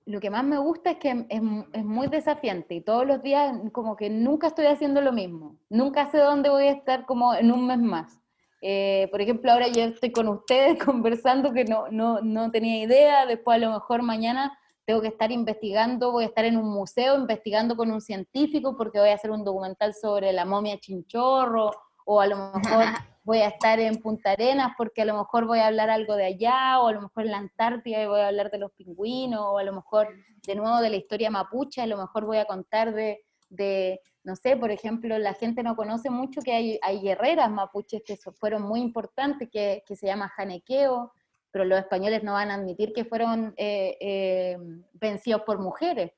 lo que más me gusta es que es, muy desafiante y todos los días como que nunca estoy haciendo lo mismo, nunca sé dónde voy a estar como en un mes más. Eh, por ejemplo, ahora yo estoy con ustedes conversando que no, no, no tenía idea, después a lo mejor mañana tengo que estar investigando, voy a estar en un museo investigando con un científico porque voy a hacer un documental sobre la momia chinchorro, o a lo mejor voy a estar en Punta Arenas porque a lo mejor voy a hablar algo de allá, o a lo mejor en la Antártida y voy a hablar de los pingüinos, o a lo mejor de nuevo de la historia mapuche, a lo mejor voy a contar de, de no sé, por ejemplo, la gente no conoce mucho que hay, hay guerreras mapuches que fueron muy importantes, que, que se llama janequeo, pero los españoles no van a admitir que fueron eh, eh, vencidos por mujeres.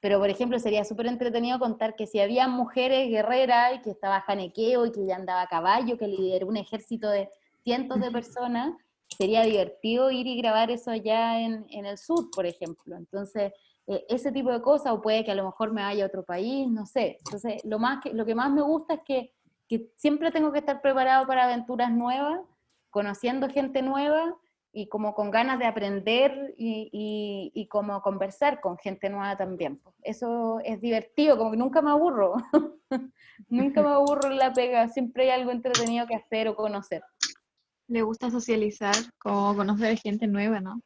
Pero, por ejemplo, sería súper entretenido contar que si había mujeres guerreras y que estaba Janequeo y que ya andaba a caballo, que lideró un ejército de cientos de personas, sería divertido ir y grabar eso allá en, en el sur, por ejemplo. Entonces, eh, ese tipo de cosas, o puede que a lo mejor me vaya a otro país, no sé. Entonces, lo, más que, lo que más me gusta es que, que siempre tengo que estar preparado para aventuras nuevas, conociendo gente nueva y como con ganas de aprender y, y, como conversar con gente nueva también. Eso es divertido, como que nunca me aburro, nunca me aburro en la pega, siempre hay algo entretenido que hacer o conocer. Le gusta socializar, como conocer gente nueva, ¿no?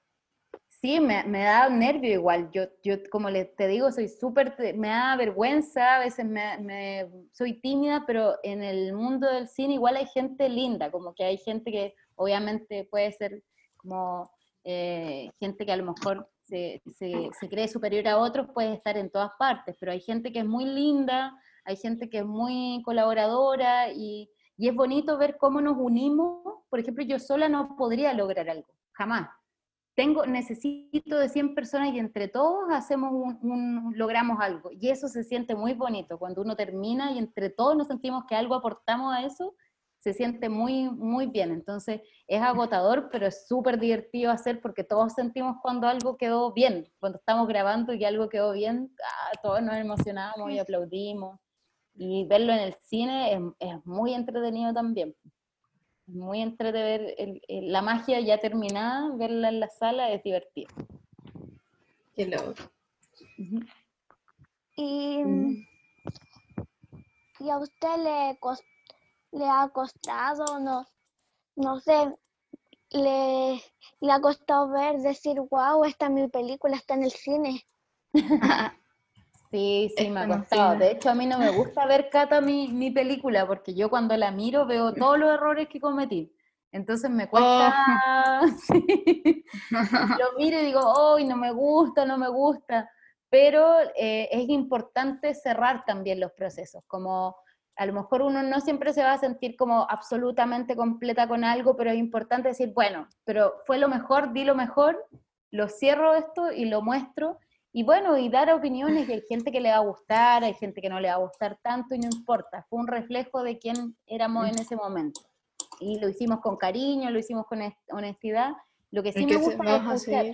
Sí, me, me da nervio igual. Yo, yo como les, te digo, soy súper, me da vergüenza, a veces me, me, soy tímida, pero en el mundo del cine igual hay gente linda, como que hay gente que obviamente puede ser como eh, gente que a lo mejor se, se, cree superior a otros puede estar en todas partes, pero hay gente que es muy linda, hay gente que es muy colaboradora y, y es bonito ver cómo nos unimos. Por ejemplo, yo sola no podría lograr algo, jamás. Tengo, necesito de 100 personas y entre todos hacemos un, logramos algo. Y eso se siente muy bonito cuando uno termina y entre todos nos sentimos que algo aportamos a eso se siente muy, muy bien. Entonces es agotador, pero es súper divertido hacer porque todos sentimos cuando algo quedó bien. Cuando estamos grabando y algo quedó bien, ah, todos nos emocionamos y aplaudimos. Y verlo en el cine es, es muy entretenido también. Es muy entretenido ver la magia ya terminada, verla en la sala es divertido. Qué loco. Y, ¿Y a usted le costó le ha costado, no, no sé, le, le ha costado ver, decir, wow, esta es mi película, está en el cine. Sí, sí, me ha costado. De hecho, a mí no me gusta ver Cata mi, mi película, porque yo cuando la miro veo todos los errores que cometí. Entonces me cuesta, oh. lo miro y digo, hoy no me gusta, no me gusta. Pero eh, es importante cerrar también los procesos, como a lo mejor uno no siempre se va a sentir como absolutamente completa con algo, pero es importante decir, bueno, pero fue lo mejor, di lo mejor, lo cierro esto y lo muestro. Y bueno, y dar opiniones, y hay gente que le va a gustar, hay gente que no le va a gustar tanto y no importa, fue un reflejo de quién éramos en ese momento. Y lo hicimos con cariño, lo hicimos con honestidad. Lo que sí me gusta es escuchar.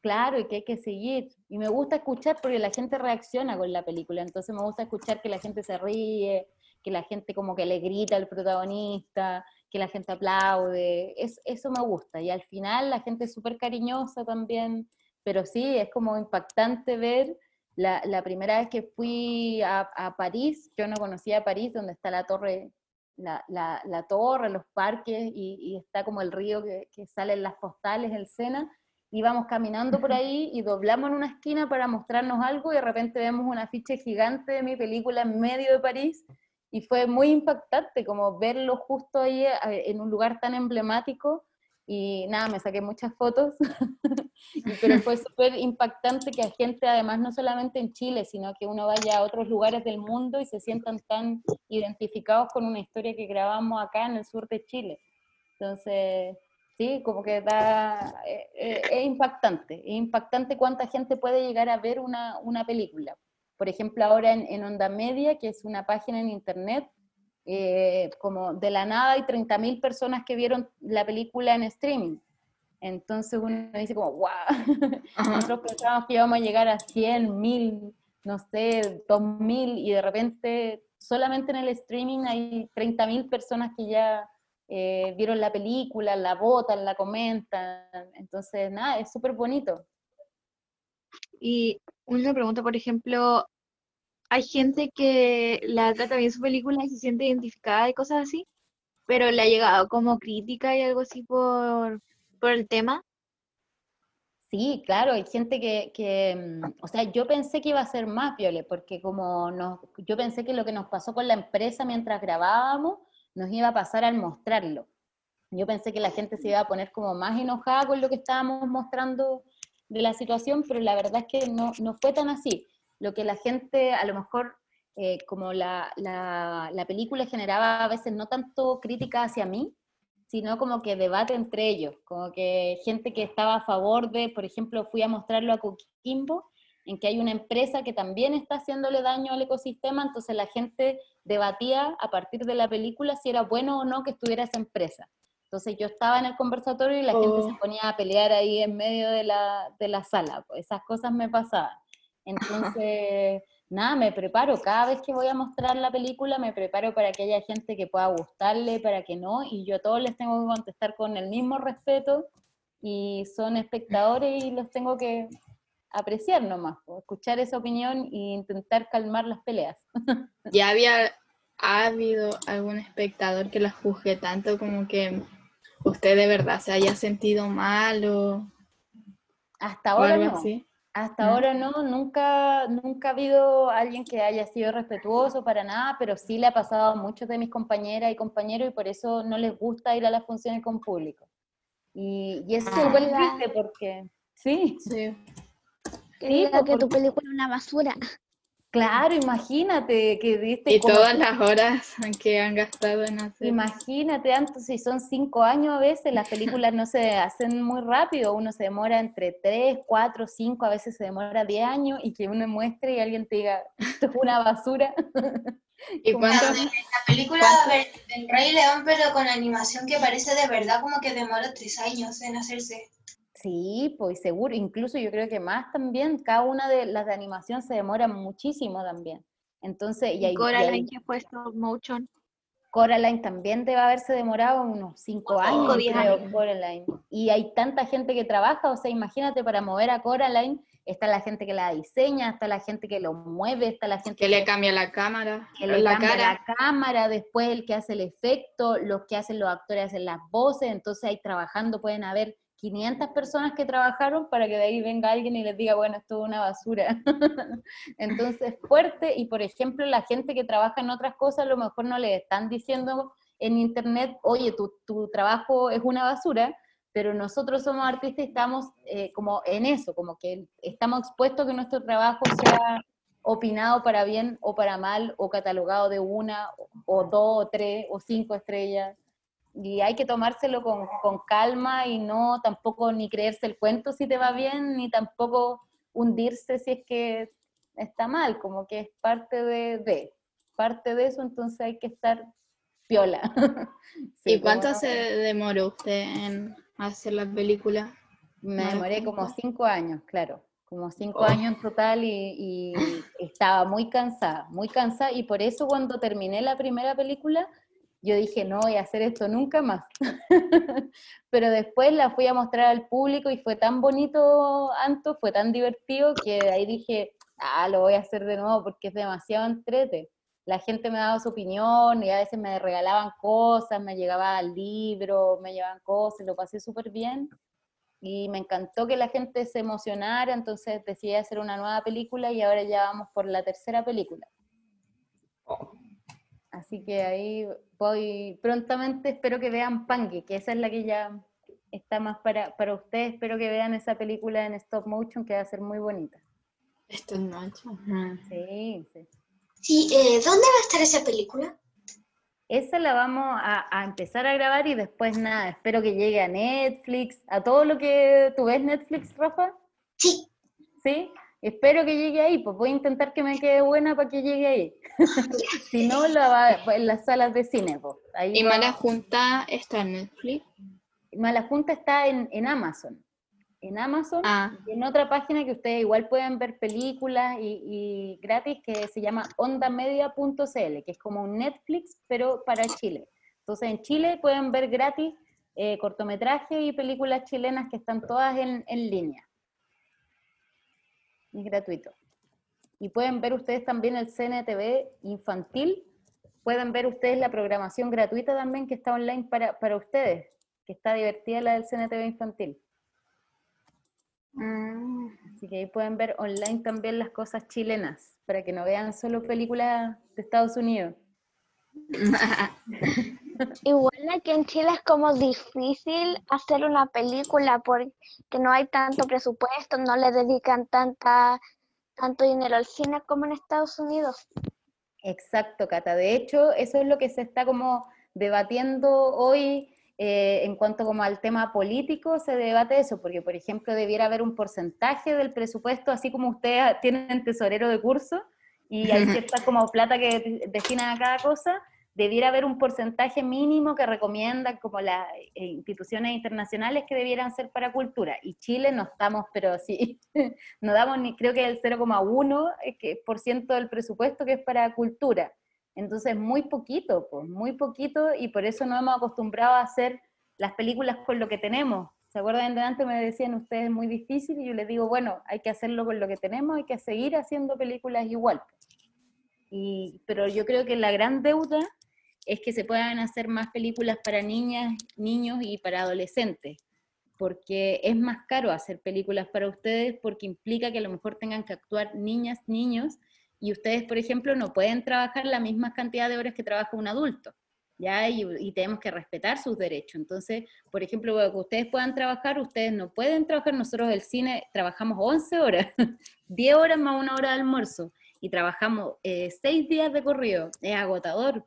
Claro, y que hay que seguir. Y me gusta escuchar porque la gente reacciona con la película, entonces me gusta escuchar que la gente se ríe, que la gente como que le grita al protagonista, que la gente aplaude, es, eso me gusta. Y al final la gente es súper cariñosa también, pero sí, es como impactante ver la, la primera vez que fui a, a, París, yo no conocía París, donde está la torre, la, la, la torre, los parques, y, y, está como el río que, que sale en las postales, el Sena, íbamos caminando por ahí y doblamos en una esquina para mostrarnos algo y de repente vemos una afiche gigante de mi película en medio de París y fue muy impactante como verlo justo ahí eh, en un lugar tan emblemático y nada, me saqué muchas fotos, pero fue súper impactante que a gente, además, no solamente en Chile, sino que uno vaya a otros lugares del mundo y se sientan tan identificados con una historia que grabamos acá en el sur de Chile. Entonces, sí, como que da, eh, eh, es impactante, es impactante cuánta gente puede llegar a ver una, una película. Por ejemplo, ahora en, en Onda Media, que es una página en internet, eh, como de la nada hay 30.000 personas que vieron la película en streaming. Entonces uno dice como, wow, nosotros pensábamos que íbamos a llegar a 100, 1000, no sé, 2000 y de repente solamente en el streaming hay 30.000 personas que ya eh, vieron la película, la votan, la comentan. Entonces, nada, es súper bonito. Y una pregunta, por ejemplo, hay gente que la trata bien su película y se siente identificada y cosas así, pero le ha llegado como crítica y algo así por, por el tema. Sí, claro, hay gente que, que, mm, o sea, yo pensé que iba a ser más, Viole, porque como nos, yo pensé que lo que nos pasó con la empresa mientras grabábamos, nos iba a pasar al mostrarlo. Yo pensé que la gente se iba a poner como más enojada con lo que estábamos mostrando de la situación, pero la verdad es que no, no fue tan así lo que la gente, a lo mejor, eh, como la, la, película generaba a veces no tanto crítica hacia mí, sino como que debate entre ellos, como que gente que estaba a favor de, por ejemplo, fui a mostrarlo a Coquimbo, en que hay una empresa que también está haciéndole daño al ecosistema, entonces la gente debatía a partir de la película si era bueno o no que estuviera esa empresa. Entonces yo estaba en el conversatorio y la gente se oh. ponía a pelear ahí en medio de la, de la sala, pues esas cosas me pasaban. Entonces, nada, me preparo. Cada vez que voy a mostrar la película, me preparo para que haya gente que pueda gustarle, para que no, y yo a todos les tengo que contestar con el mismo respeto, y son espectadores y los tengo que apreciar nomás, escuchar esa opinión e intentar calmar las peleas. ¿Ya había ha habido algún espectador que la juzgue tanto como que usted de verdad se haya sentido mal o hasta ahora no. Así? Hasta ahora no, nunca, nunca ha habido alguien que haya sido respetuoso para nada, pero sí le ha pasado a muchos de mis compañeras y compañeros y por eso no les gusta ir a las funciones con público. Y, y eso es súper triste porque, sí. Sí. sí que tu película es una basura. Claro, imagínate que viste. Y todas las horas que han gastado en hacer. Imagínate, antes si son cinco años a veces, las películas no se hacen muy rápido, uno se demora entre tres, cuatro, cinco, a veces se demora diez años y que uno muestre y alguien te diga, esto es una basura. ¿Y cuánto? La, película del Rey León, pero con animación que parece de verdad como que demora tres años en hacerse. Sí, pues seguro, incluso yo creo que más también, cada una de las de animación se demora muchísimo también. Entonces, y, hay, Coraline que fue stop motion. Coraline también debe haberse demorado unos cinco años, creo, Coraline. Y hay tanta gente que trabaja, o sea, imagínate para mover a Coraline, está la gente que la diseña, está la gente que lo mueve, está la gente que, le cambia la cámara, que le la cambia la cámara, después el que hace el efecto, los que hacen los actores hacen las voces, entonces ahí trabajando pueden haber 500 personas que trabajaron para que de ahí venga alguien y les diga, bueno, esto es una basura. Entonces, fuerte, y por ejemplo, la gente que trabaja en otras cosas, a lo mejor no le están diciendo en internet, oye, tu, tu trabajo es una basura, pero nosotros somos artistas y estamos eh, como en eso, como que estamos expuestos a que nuestro trabajo sea opinado para bien o para mal, o catalogado de una, o dos, o tres, o cinco estrellas y hay que tomárselo con, con, calma y no tampoco ni creerse el cuento si te va bien, ni tampoco hundirse si es que está mal, como que es parte de, de parte de eso, entonces hay que estar piola. ¿Y cuánto se demoró usted en hacer la película? Me demoré como cinco años, claro, como cinco oh. años en total y, y estaba muy cansada, muy cansada y por eso cuando terminé la primera película yo dije, no voy a hacer esto nunca más. Pero después la fui a mostrar al público y fue tan bonito, Anto, fue tan divertido que ahí dije, ah, lo voy a hacer de nuevo porque es demasiado entrete. La gente me daba su opinión y a veces me regalaban cosas, me llegaba libro, me llevaban cosas, lo pasé súper bien. Y me encantó que la gente se emocionara, entonces decidí hacer una nueva película y ahora ya vamos por la tercera película. Oh. Así que ahí voy prontamente, espero que vean Pangue, que esa es la que ya está más para, para ustedes. Espero que vean esa película en stop motion, que va a ser muy bonita. Es noche. Sí, sí. Sí, eh, ¿dónde va a estar esa película? Esa la vamos a, a empezar a grabar y después nada, espero que llegue a Netflix, a todo lo que... ¿Tú ves Netflix, Rafa? Sí. ¿Sí? Espero que llegue ahí, pues voy a intentar que me quede buena para que llegue ahí. si no, la va en las salas de cine. Pues. Ahí ¿Y va- Mala Junta está en Netflix? Mala Junta está en, en Amazon. En Amazon Ah, y en otra página que ustedes igual pueden ver películas y, y gratis que se llama ondamedia.cl, que es como un Netflix, pero para Chile. Entonces en Chile pueden ver gratis eh, cortometrajes y películas chilenas que están todas en, en línea. Es gratuito. Y pueden ver ustedes también el CNTV infantil. Pueden ver ustedes la programación gratuita también que está online para, para ustedes, que está divertida la del CNTV infantil. mm, Así que ahí pueden ver online también las cosas chilenas, para que no vean solo películas de Estados Unidos. Igual aquí en Chile es como difícil hacer una película porque no hay tanto presupuesto, no le dedican tanta, tanto dinero al cine como en Estados Unidos. Exacto, Cata. De hecho, eso es lo que se está como debatiendo hoy eh, en cuanto como al tema político, se debate eso, porque por ejemplo debiera haber un porcentaje del presupuesto, así como ustedes tienen tesorero de curso y hay cierta como plata que destinan a cada cosa, debiera haber un porcentaje mínimo que recomiendan como las eh, instituciones internacionales que debieran ser para cultura. Y Chile no estamos, pero sí, no damos ni, creo que el 0,1% eh, del presupuesto que es para cultura. Entonces, muy poquito, pues, muy poquito, y por eso no hemos acostumbrado a hacer las películas con lo que tenemos. ¿Se acuerdan de antes me decían ustedes es muy difícil? Y yo les digo, bueno, hay que hacerlo con lo que tenemos, hay que seguir haciendo películas igual. Y, pero yo creo que la gran deuda es que se puedan hacer más películas para niñas, niños y para adolescentes, porque es más caro hacer películas para ustedes porque implica que a lo mejor tengan que actuar niñas, niños, y ustedes, por ejemplo, no pueden trabajar la misma cantidad de horas que trabaja un adulto, ¿ya? Y, tenemos que respetar sus derechos. Entonces, por ejemplo, que ustedes puedan trabajar, ustedes no pueden trabajar, nosotros el cine trabajamos 11 horas, 10 horas más una hora de almuerzo, y trabajamos 6 días de corrido, es agotador.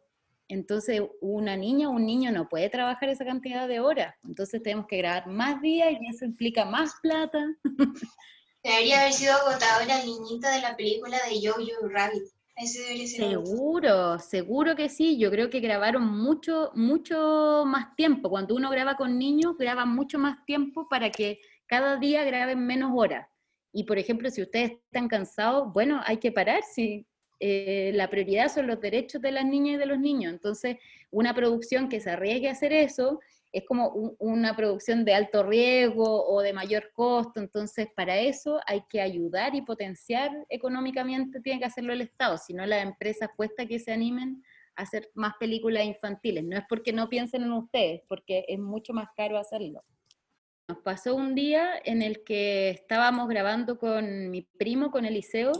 Entonces, una niña o un niño no puede trabajar esa cantidad de horas. Entonces, tenemos que grabar más días y eso implica más plata. Debería haber sido agotadora el niñito de la película de Jojo Rabbit. Ese debería ser agotador. Seguro, seguro que sí. Yo creo que grabaron mucho, mucho más tiempo. Cuando uno graba con niños, graba mucho más tiempo para que cada día graben menos horas. Y por ejemplo, si ustedes están cansados, bueno, hay que parar. Si eh, la prioridad son los derechos de las niñas y de los niños. Entonces, una producción que se arriesgue a hacer eso es como un- una producción de alto riesgo o de mayor costo. Entonces, para eso hay que ayudar y potenciar económicamente, tiene que hacerlo el Estado. Si no, las empresas cuesta que se animen a hacer más películas infantiles. No es porque no piensen en ustedes, porque es mucho más caro hacerlo. Nos pasó un día en el que estábamos grabando con mi primo, con Eliseo,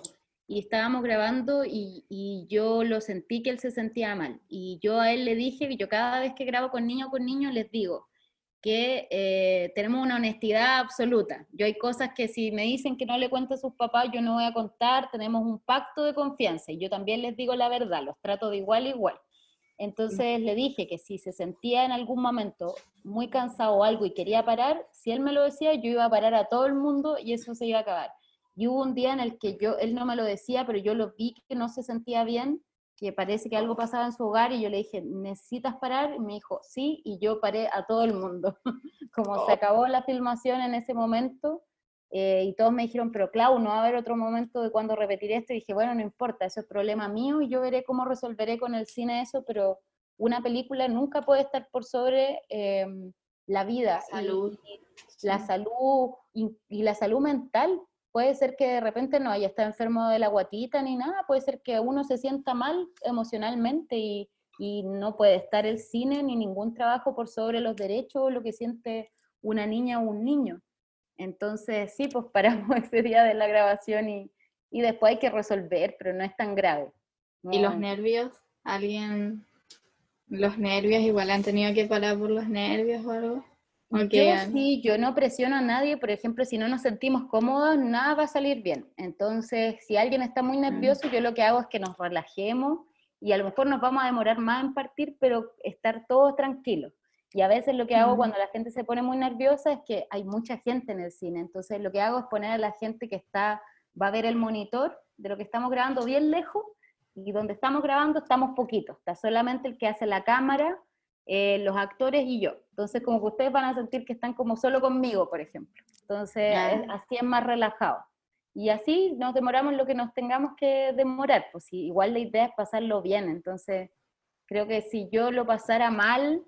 y estábamos grabando y, yo lo sentí que él se sentía mal. Y yo a él le dije que yo cada vez que grabo con niños o con niños les digo que eh, tenemos una honestidad absoluta. Yo hay cosas que si me dicen que no le cuento a sus papás, yo no voy a contar, tenemos un pacto de confianza y yo también les digo la verdad, los trato de igual a igual. Entonces le dije que si se sentía en algún momento muy cansado o algo y quería parar, si él me lo decía, yo iba a parar a todo el mundo y eso se iba a acabar. Y hubo un día en el que yo, él no me lo decía, pero yo lo vi que no se sentía bien, que parece que algo pasaba en su hogar y yo le dije, ¿necesitas parar? Y me dijo, sí, y yo paré a todo el mundo. Como se acabó la filmación en ese momento, eh, y todos me dijeron, pero Clau, no va a haber otro momento de cuando repetir esto, y dije, bueno, no importa, eso es problema mío y yo veré cómo resolveré con el cine eso, pero una película nunca puede estar por sobre eh, la vida. y- salud. y la salud y, y la salud mental. Puede ser que de repente no haya estado enfermo de la guatita ni nada, puede ser que uno se sienta mal emocionalmente y, y no puede estar el cine ni ningún trabajo por sobre los derechos o lo que siente una niña o un niño. Entonces, sí, pues paramos ese día de la grabación y, y después hay que resolver, pero no es tan grave. ¿Y los nervios? alguien los nervios, igual han tenido que parar por los nervios o algo. Yo sí, yo no presiono a nadie, por ejemplo, si no nos sentimos cómodos, nada va a salir bien. Entonces, si alguien está muy nervioso, yo lo que hago es que nos relajemos y a lo mejor nos vamos a demorar más en partir, pero estar todos tranquilos. Y a veces lo que hago cuando la gente se pone muy nerviosa es que hay mucha gente en el cine, entonces lo que hago es poner a la gente que está, va a ver el monitor de lo que estamos grabando bien lejos y donde estamos grabando estamos poquitos, está solamente el que hace la cámara, eh, los actores y yo. Entonces, como que ustedes van a sentir que están como solo conmigo, por ejemplo. Entonces, es- así es más relajado. Y así nos demoramos lo que nos tengamos que demorar. Pues igual la idea es pasarlo bien. Entonces, creo que si yo lo pasara mal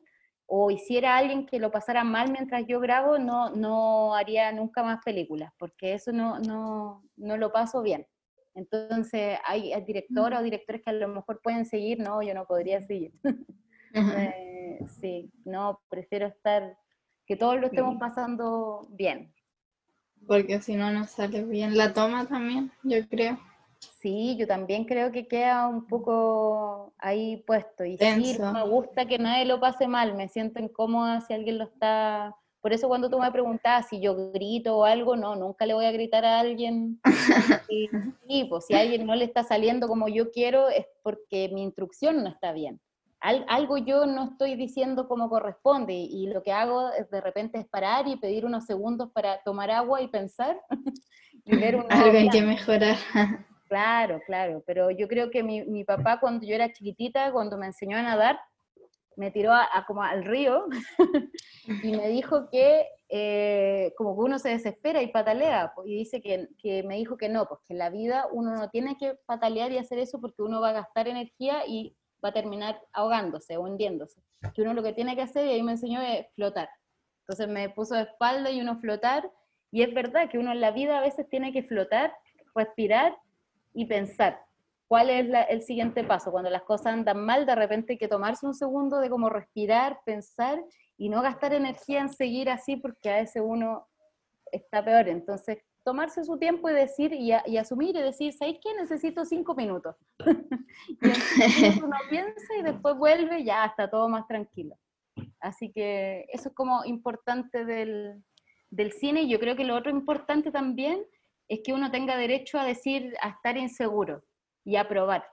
o hiciera alguien que lo pasara mal mientras yo grabo, no, no haría nunca más películas, porque eso no, no, no lo paso bien. Entonces, hay, hay directoras o directores que a lo mejor pueden seguir, no, yo no podría seguir. Eh, sí, no, prefiero estar, que todos lo estemos pasando bien. Porque si no, no sale bien. La toma también, yo creo. Sí, yo también creo que queda un poco ahí puesto. Y sí, me gusta que nadie lo pase mal, me siento incómoda si alguien lo está... Por eso cuando tú me preguntabas si yo grito o algo, no, nunca le voy a gritar a alguien. Y, sí, pues si a alguien no le está saliendo como yo quiero, es porque mi instrucción no está bien. Al- algo yo no estoy diciendo como corresponde y, lo que hago es de repente es parar y pedir unos segundos para tomar agua y pensar y ver Algo hay que mejorar. Claro, claro, pero yo creo que mi, mi papá cuando yo era chiquitita, cuando me enseñó a nadar, me tiró a, a como al río y me dijo que eh, como que uno se desespera y patalea, y dice que, que me dijo que no, pues que en la vida uno no tiene que patalear y hacer eso porque uno va a gastar energía y va a terminar ahogándose hundiéndose. Que uno lo que tiene que hacer, y ahí me enseñó, es flotar. Entonces me puso de espalda y uno flotar, y es verdad que uno en la vida a veces tiene que flotar, respirar y pensar cuál es el siguiente paso. Cuando las cosas andan mal, de repente hay que tomarse un segundo de como respirar, pensar y no gastar energía en seguir así porque a veces uno está peor. Entonces, tomarse su tiempo y decir y, asumir y decir, ¿sabéis qué? Necesito cinco minutos. y uno piensa y después vuelve y ya está todo más tranquilo. Así que eso es como importante del, cine y yo creo que lo otro importante también es que uno tenga derecho a decir, a estar inseguro y a probar.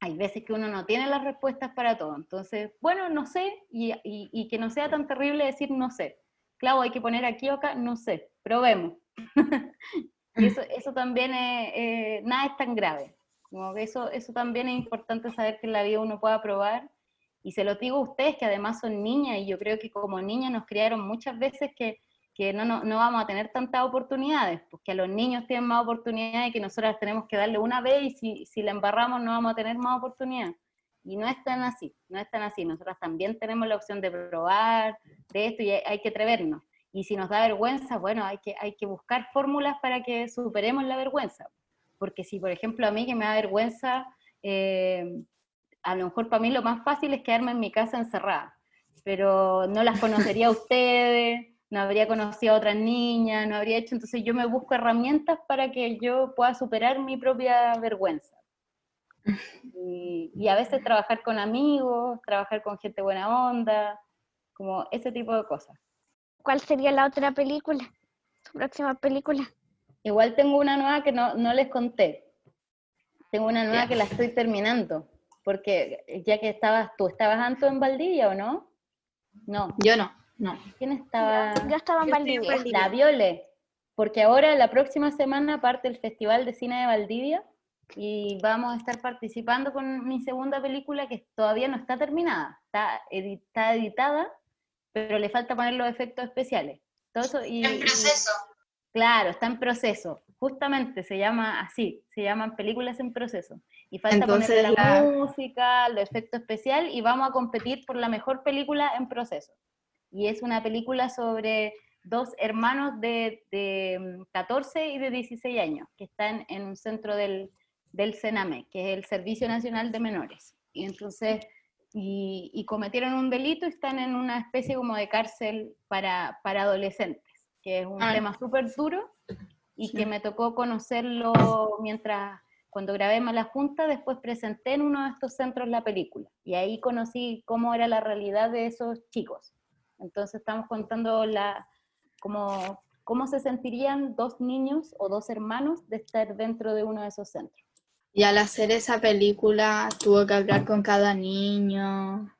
Hay veces que uno no tiene las respuestas para todo. Entonces, bueno, no sé, y- y que no sea tan terrible decir no sé. Claro, hay que poner aquí o acá, no sé, probemos. y eso, eso también es, eh, nada es tan grave. Como que eso, eso también es importante saber que en la vida uno pueda probar. Y se lo digo a ustedes que además son niñas y yo creo que como niñas nos criaron muchas veces que que no, no, no vamos a tener tantas oportunidades, porque a los niños tienen más oportunidades que nosotras tenemos que darle una vez y si, si la embarramos no vamos a tener más oportunidades. Y no es tan así, no es tan así. Nosotras también tenemos la opción de probar, de esto, y hay, hay que atrevernos. Y si nos da vergüenza, bueno, hay que, hay que buscar fórmulas para que superemos la vergüenza. Porque si, por ejemplo, a mí que me da vergüenza, eh, a lo mejor para mí lo más fácil es quedarme en mi casa encerrada, pero no las conocería a ustedes, no habría conocido a otras niñas, no habría hecho, entonces yo me busco herramientas para que yo pueda superar mi propia vergüenza. Y, y a veces trabajar con amigos, trabajar con gente buena onda, como ese tipo de cosas. ¿Cuál sería la otra película? ¿Tu próxima película? Igual tengo una nueva que no, no les conté. Tengo una nueva que la estoy terminando, porque ya que estabas, tú estabas antes en Valdivia, ¿o no? No. Yo no, no. ¿Quién estaba? Yo estaba en Yo estoy en Valdivia. Valdivia. La Viole, porque ahora la próxima semana parte el Festival de Cine de Valdivia y vamos a estar participando con mi segunda película que todavía no está terminada, está editada, pero le falta poner los efectos especiales. Todo eso y, En y- proceso. claro, está en proceso. Justamente se llama así, se llaman películas en proceso. Y falta poner la, la- música, el efecto especial y vamos a competir por la mejor película en proceso. Y es una película sobre dos hermanos de, de mm, 14 y de 16 años que están en un centro del, del CENAME, que es el Servicio Nacional de Menores. Y entonces, y, y cometieron un delito y están en una especie como de cárcel para, para adolescentes, que es un Ah. tema súper duro y que me tocó conocerlo mientras cuando grabé Mala Junta, después presenté en uno de estos centros la película. Y ahí conocí cómo era la realidad de esos chicos. Entonces estamos contando la, cómo, cómo se sentirían dos niños o dos hermanos de estar dentro de uno de esos centros. Y al hacer esa película tuvo que hablar con cada niño.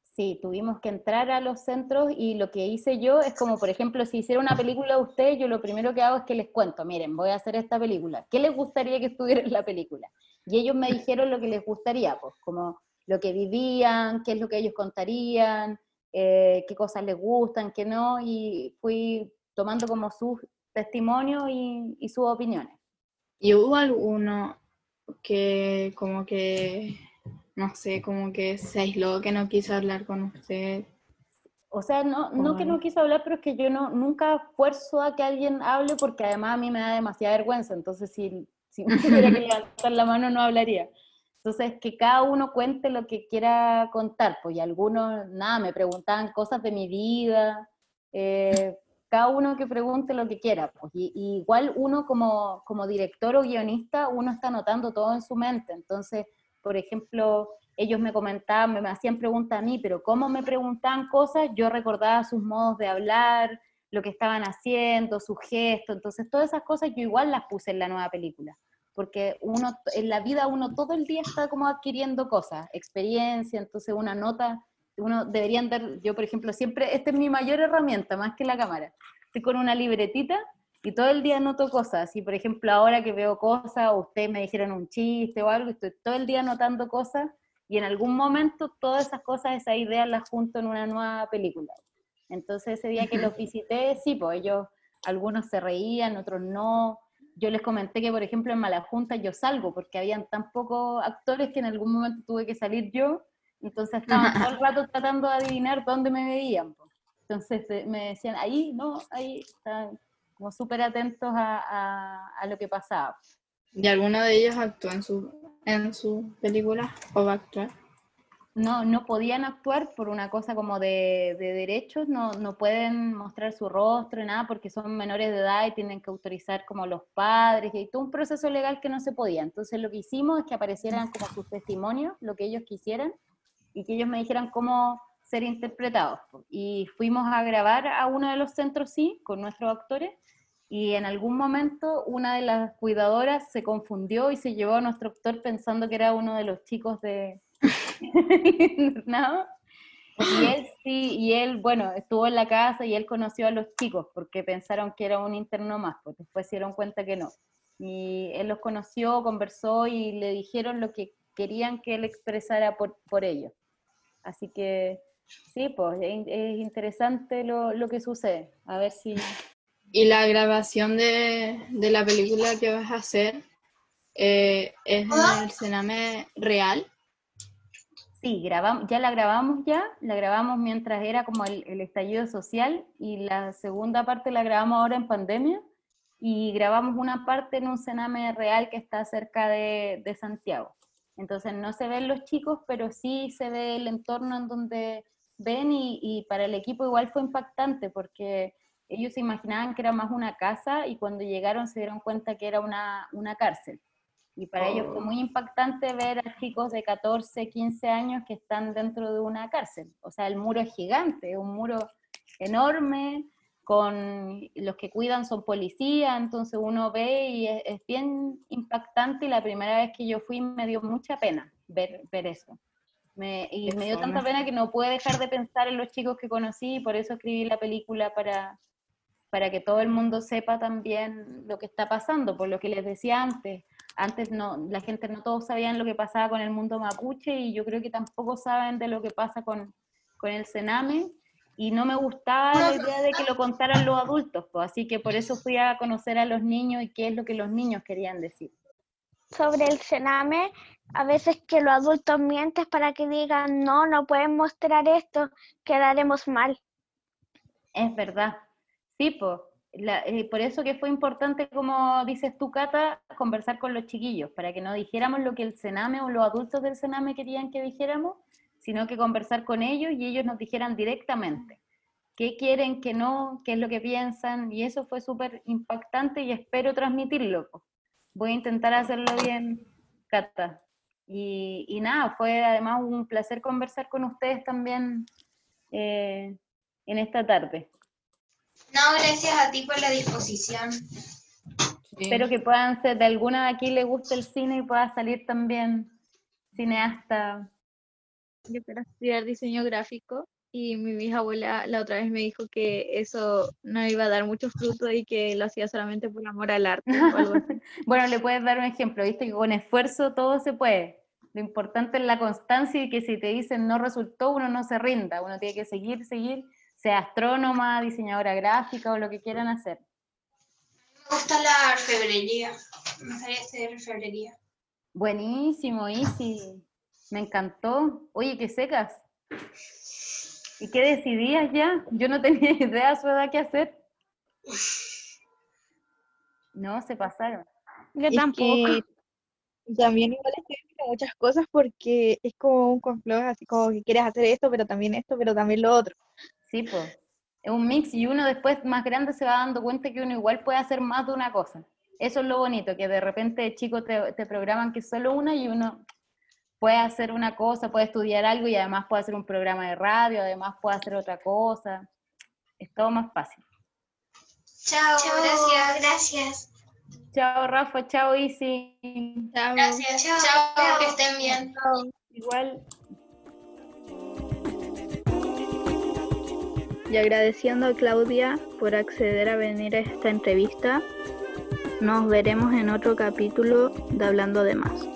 Sí, tuvimos que entrar a los centros y lo que hice yo es como, por ejemplo, si hiciera una película de ustedes, yo lo primero que hago es que les cuento, miren, voy a hacer esta película, ¿qué les gustaría que estuviera en la película? Y ellos me dijeron lo que les gustaría, pues como lo que vivían, qué es lo que ellos contarían, eh, qué cosas les gustan, qué no, y fui tomando como sus testimonios y, y sus opiniones. ¿Y hubo alguno que como que no sé, como que se aisló, que no quiso hablar con usted. O sea, no, no que no quiso hablar, pero es que yo no, nunca fuerzo a que alguien hable porque además a mí me da demasiada vergüenza, entonces si, si me tuviera que levantar la mano no hablaría. Entonces, que cada uno cuente lo que quiera contar, pues y algunos, nada, me preguntaban cosas de mi vida, eh, cada uno que pregunte lo que quiera, pues y, igual uno como, como director o guionista, uno está anotando todo en su mente, entonces por ejemplo, ellos me comentaban, me hacían preguntas a mí, pero cómo me preguntaban cosas, yo recordaba sus modos de hablar, lo que estaban haciendo, sus gestos, entonces todas esas cosas yo igual las puse en la nueva película, porque uno, en la vida uno todo el día está como adquiriendo cosas, experiencia, entonces una nota, uno debería andar, yo por ejemplo siempre, esta es mi mayor herramienta, más que la cámara, estoy con una libretita y todo el día noto cosas. Y por ejemplo, ahora que veo cosas, o ustedes me dijeron un chiste o algo, estoy todo el día notando cosas y en algún momento todas esas cosas, esas ideas las junto en una nueva película. Entonces ese día que los visité, sí, pues ellos, algunos se reían, otros no. Yo les comenté que, por ejemplo, en Malajunta yo salgo porque habían tan pocos actores que en algún momento tuve que salir yo. Entonces estaban todo el rato tratando de adivinar dónde me veían. Pues. Entonces me decían, ahí, no, ahí, están como súper atentos a, a, lo que pasaba. ¿Y alguno de ellos actuó en su, en su película o va a actuar? No, no podían actuar por una cosa como de, de derechos, no, no, pueden mostrar su rostro nada porque son menores de edad y tienen que autorizar como los padres y todo un proceso legal que no se podía. Entonces lo que hicimos es que aparecieran como sus testimonios, lo que ellos quisieran, y que ellos me dijeran cómo ser interpretados. Y fuimos a grabar a uno de los centros, sí, con nuestros actores, y en algún momento una de las cuidadoras se confundió y se llevó a nuestro actor pensando que era uno de los chicos de ¿no? Y él sí, y él, bueno, estuvo en la casa y él conoció a los chicos porque pensaron que era un interno más, pues después se dieron cuenta que no. Y él los conoció, conversó y le dijeron lo que querían que él expresara por, por ellos. Así que sí, pues es, interesante lo, lo que sucede. A ver si ¿Y la grabación de, de la película que vas a hacer eh, es en el Sename real? Sí, grabamos, ya la grabamos ya, la grabamos mientras era como el, el, estallido social y la segunda parte la grabamos ahora en pandemia y grabamos una parte en un cename real que está cerca de, de Santiago. Entonces no se ven los chicos, pero sí se ve el entorno en donde ven y, y para el equipo igual fue impactante porque ellos se imaginaban que era más una casa y cuando llegaron se dieron cuenta que era una, una cárcel. Y para ellos fue muy impactante ver a chicos de 14, 15 años que están dentro de una cárcel. O sea, el muro es gigante, es un muro enorme, con los que cuidan son policías, entonces uno ve y es, bien impactante y la primera vez que yo fui me dio mucha pena ver, ver eso. Me, y me dio tanta pena que no pude dejar de pensar en los chicos que conocí y por eso escribí la película para, para que todo el mundo sepa también lo que está pasando, por lo que les decía antes. Antes no, la gente no todos sabían lo que pasaba con el mundo mapuche y yo creo que tampoco saben de lo que pasa con, con el Sename y no me gustaba la idea de que lo contaran los adultos, pues, así que por eso fui a conocer a los niños y qué es lo que los niños querían decir. Sobre el Sename, a veces que los adultos mienten para que digan, no, no pueden mostrar esto, quedaremos mal. Es verdad, Sí, eh, por eso que fue importante, como dices tú, Cata, conversar con los chiquillos, para que no dijéramos lo que el Sename o los adultos del Sename querían que dijéramos, sino que conversar con ellos y ellos nos dijeran directamente qué quieren, qué no, qué es lo que piensan, y eso fue súper impactante y espero transmitirlo. Voy a intentar hacerlo bien, Cata. Y, y nada, fue además un placer conversar con ustedes también eh, en esta tarde. No, gracias a ti por la disposición. Espero que puedan ser, de alguna de aquí le guste el cine y pueda salir también cineasta. Yo quiero estudiar diseño gráfico y mi bisabuela la otra vez me dijo que eso no iba a dar mucho fruto y que lo hacía solamente por amor al arte o algo así. Bueno, le puedes dar un ejemplo, viste que con esfuerzo todo se puede. Lo importante es la constancia y que si te dicen no resultó, uno no se rinda, uno tiene que seguir, seguir, sea astrónoma, diseñadora gráfica o lo que quieran hacer. Me gusta la orfebrería. Me gustaría hacer orfebrería. Buenísimo, Isi. Me encantó. Oye, qué secas. ¿Y qué decidías ya? Yo no tenía idea a su edad qué hacer. No, se pasaron. Yo Es que también igual estoy viendo muchas cosas porque es como un complot, así como que quieres hacer esto, pero también esto, pero también lo otro. Sí, pues. Es un mix y uno después más grande se va dando cuenta que uno igual puede hacer más de una cosa. Eso es lo bonito, que de repente de chico te, te programan que solo una y uno puede hacer una cosa, puede estudiar algo y además puede hacer un programa de radio, además puede hacer otra cosa. Es todo más fácil. Chao, gracias, gracias. Chao Rafa, chao Isi. Gracias, chao, que estén bien. Igual. Y agradeciendo a Claudia por acceder a venir a esta entrevista, nos veremos en otro capítulo de Hablando de Más.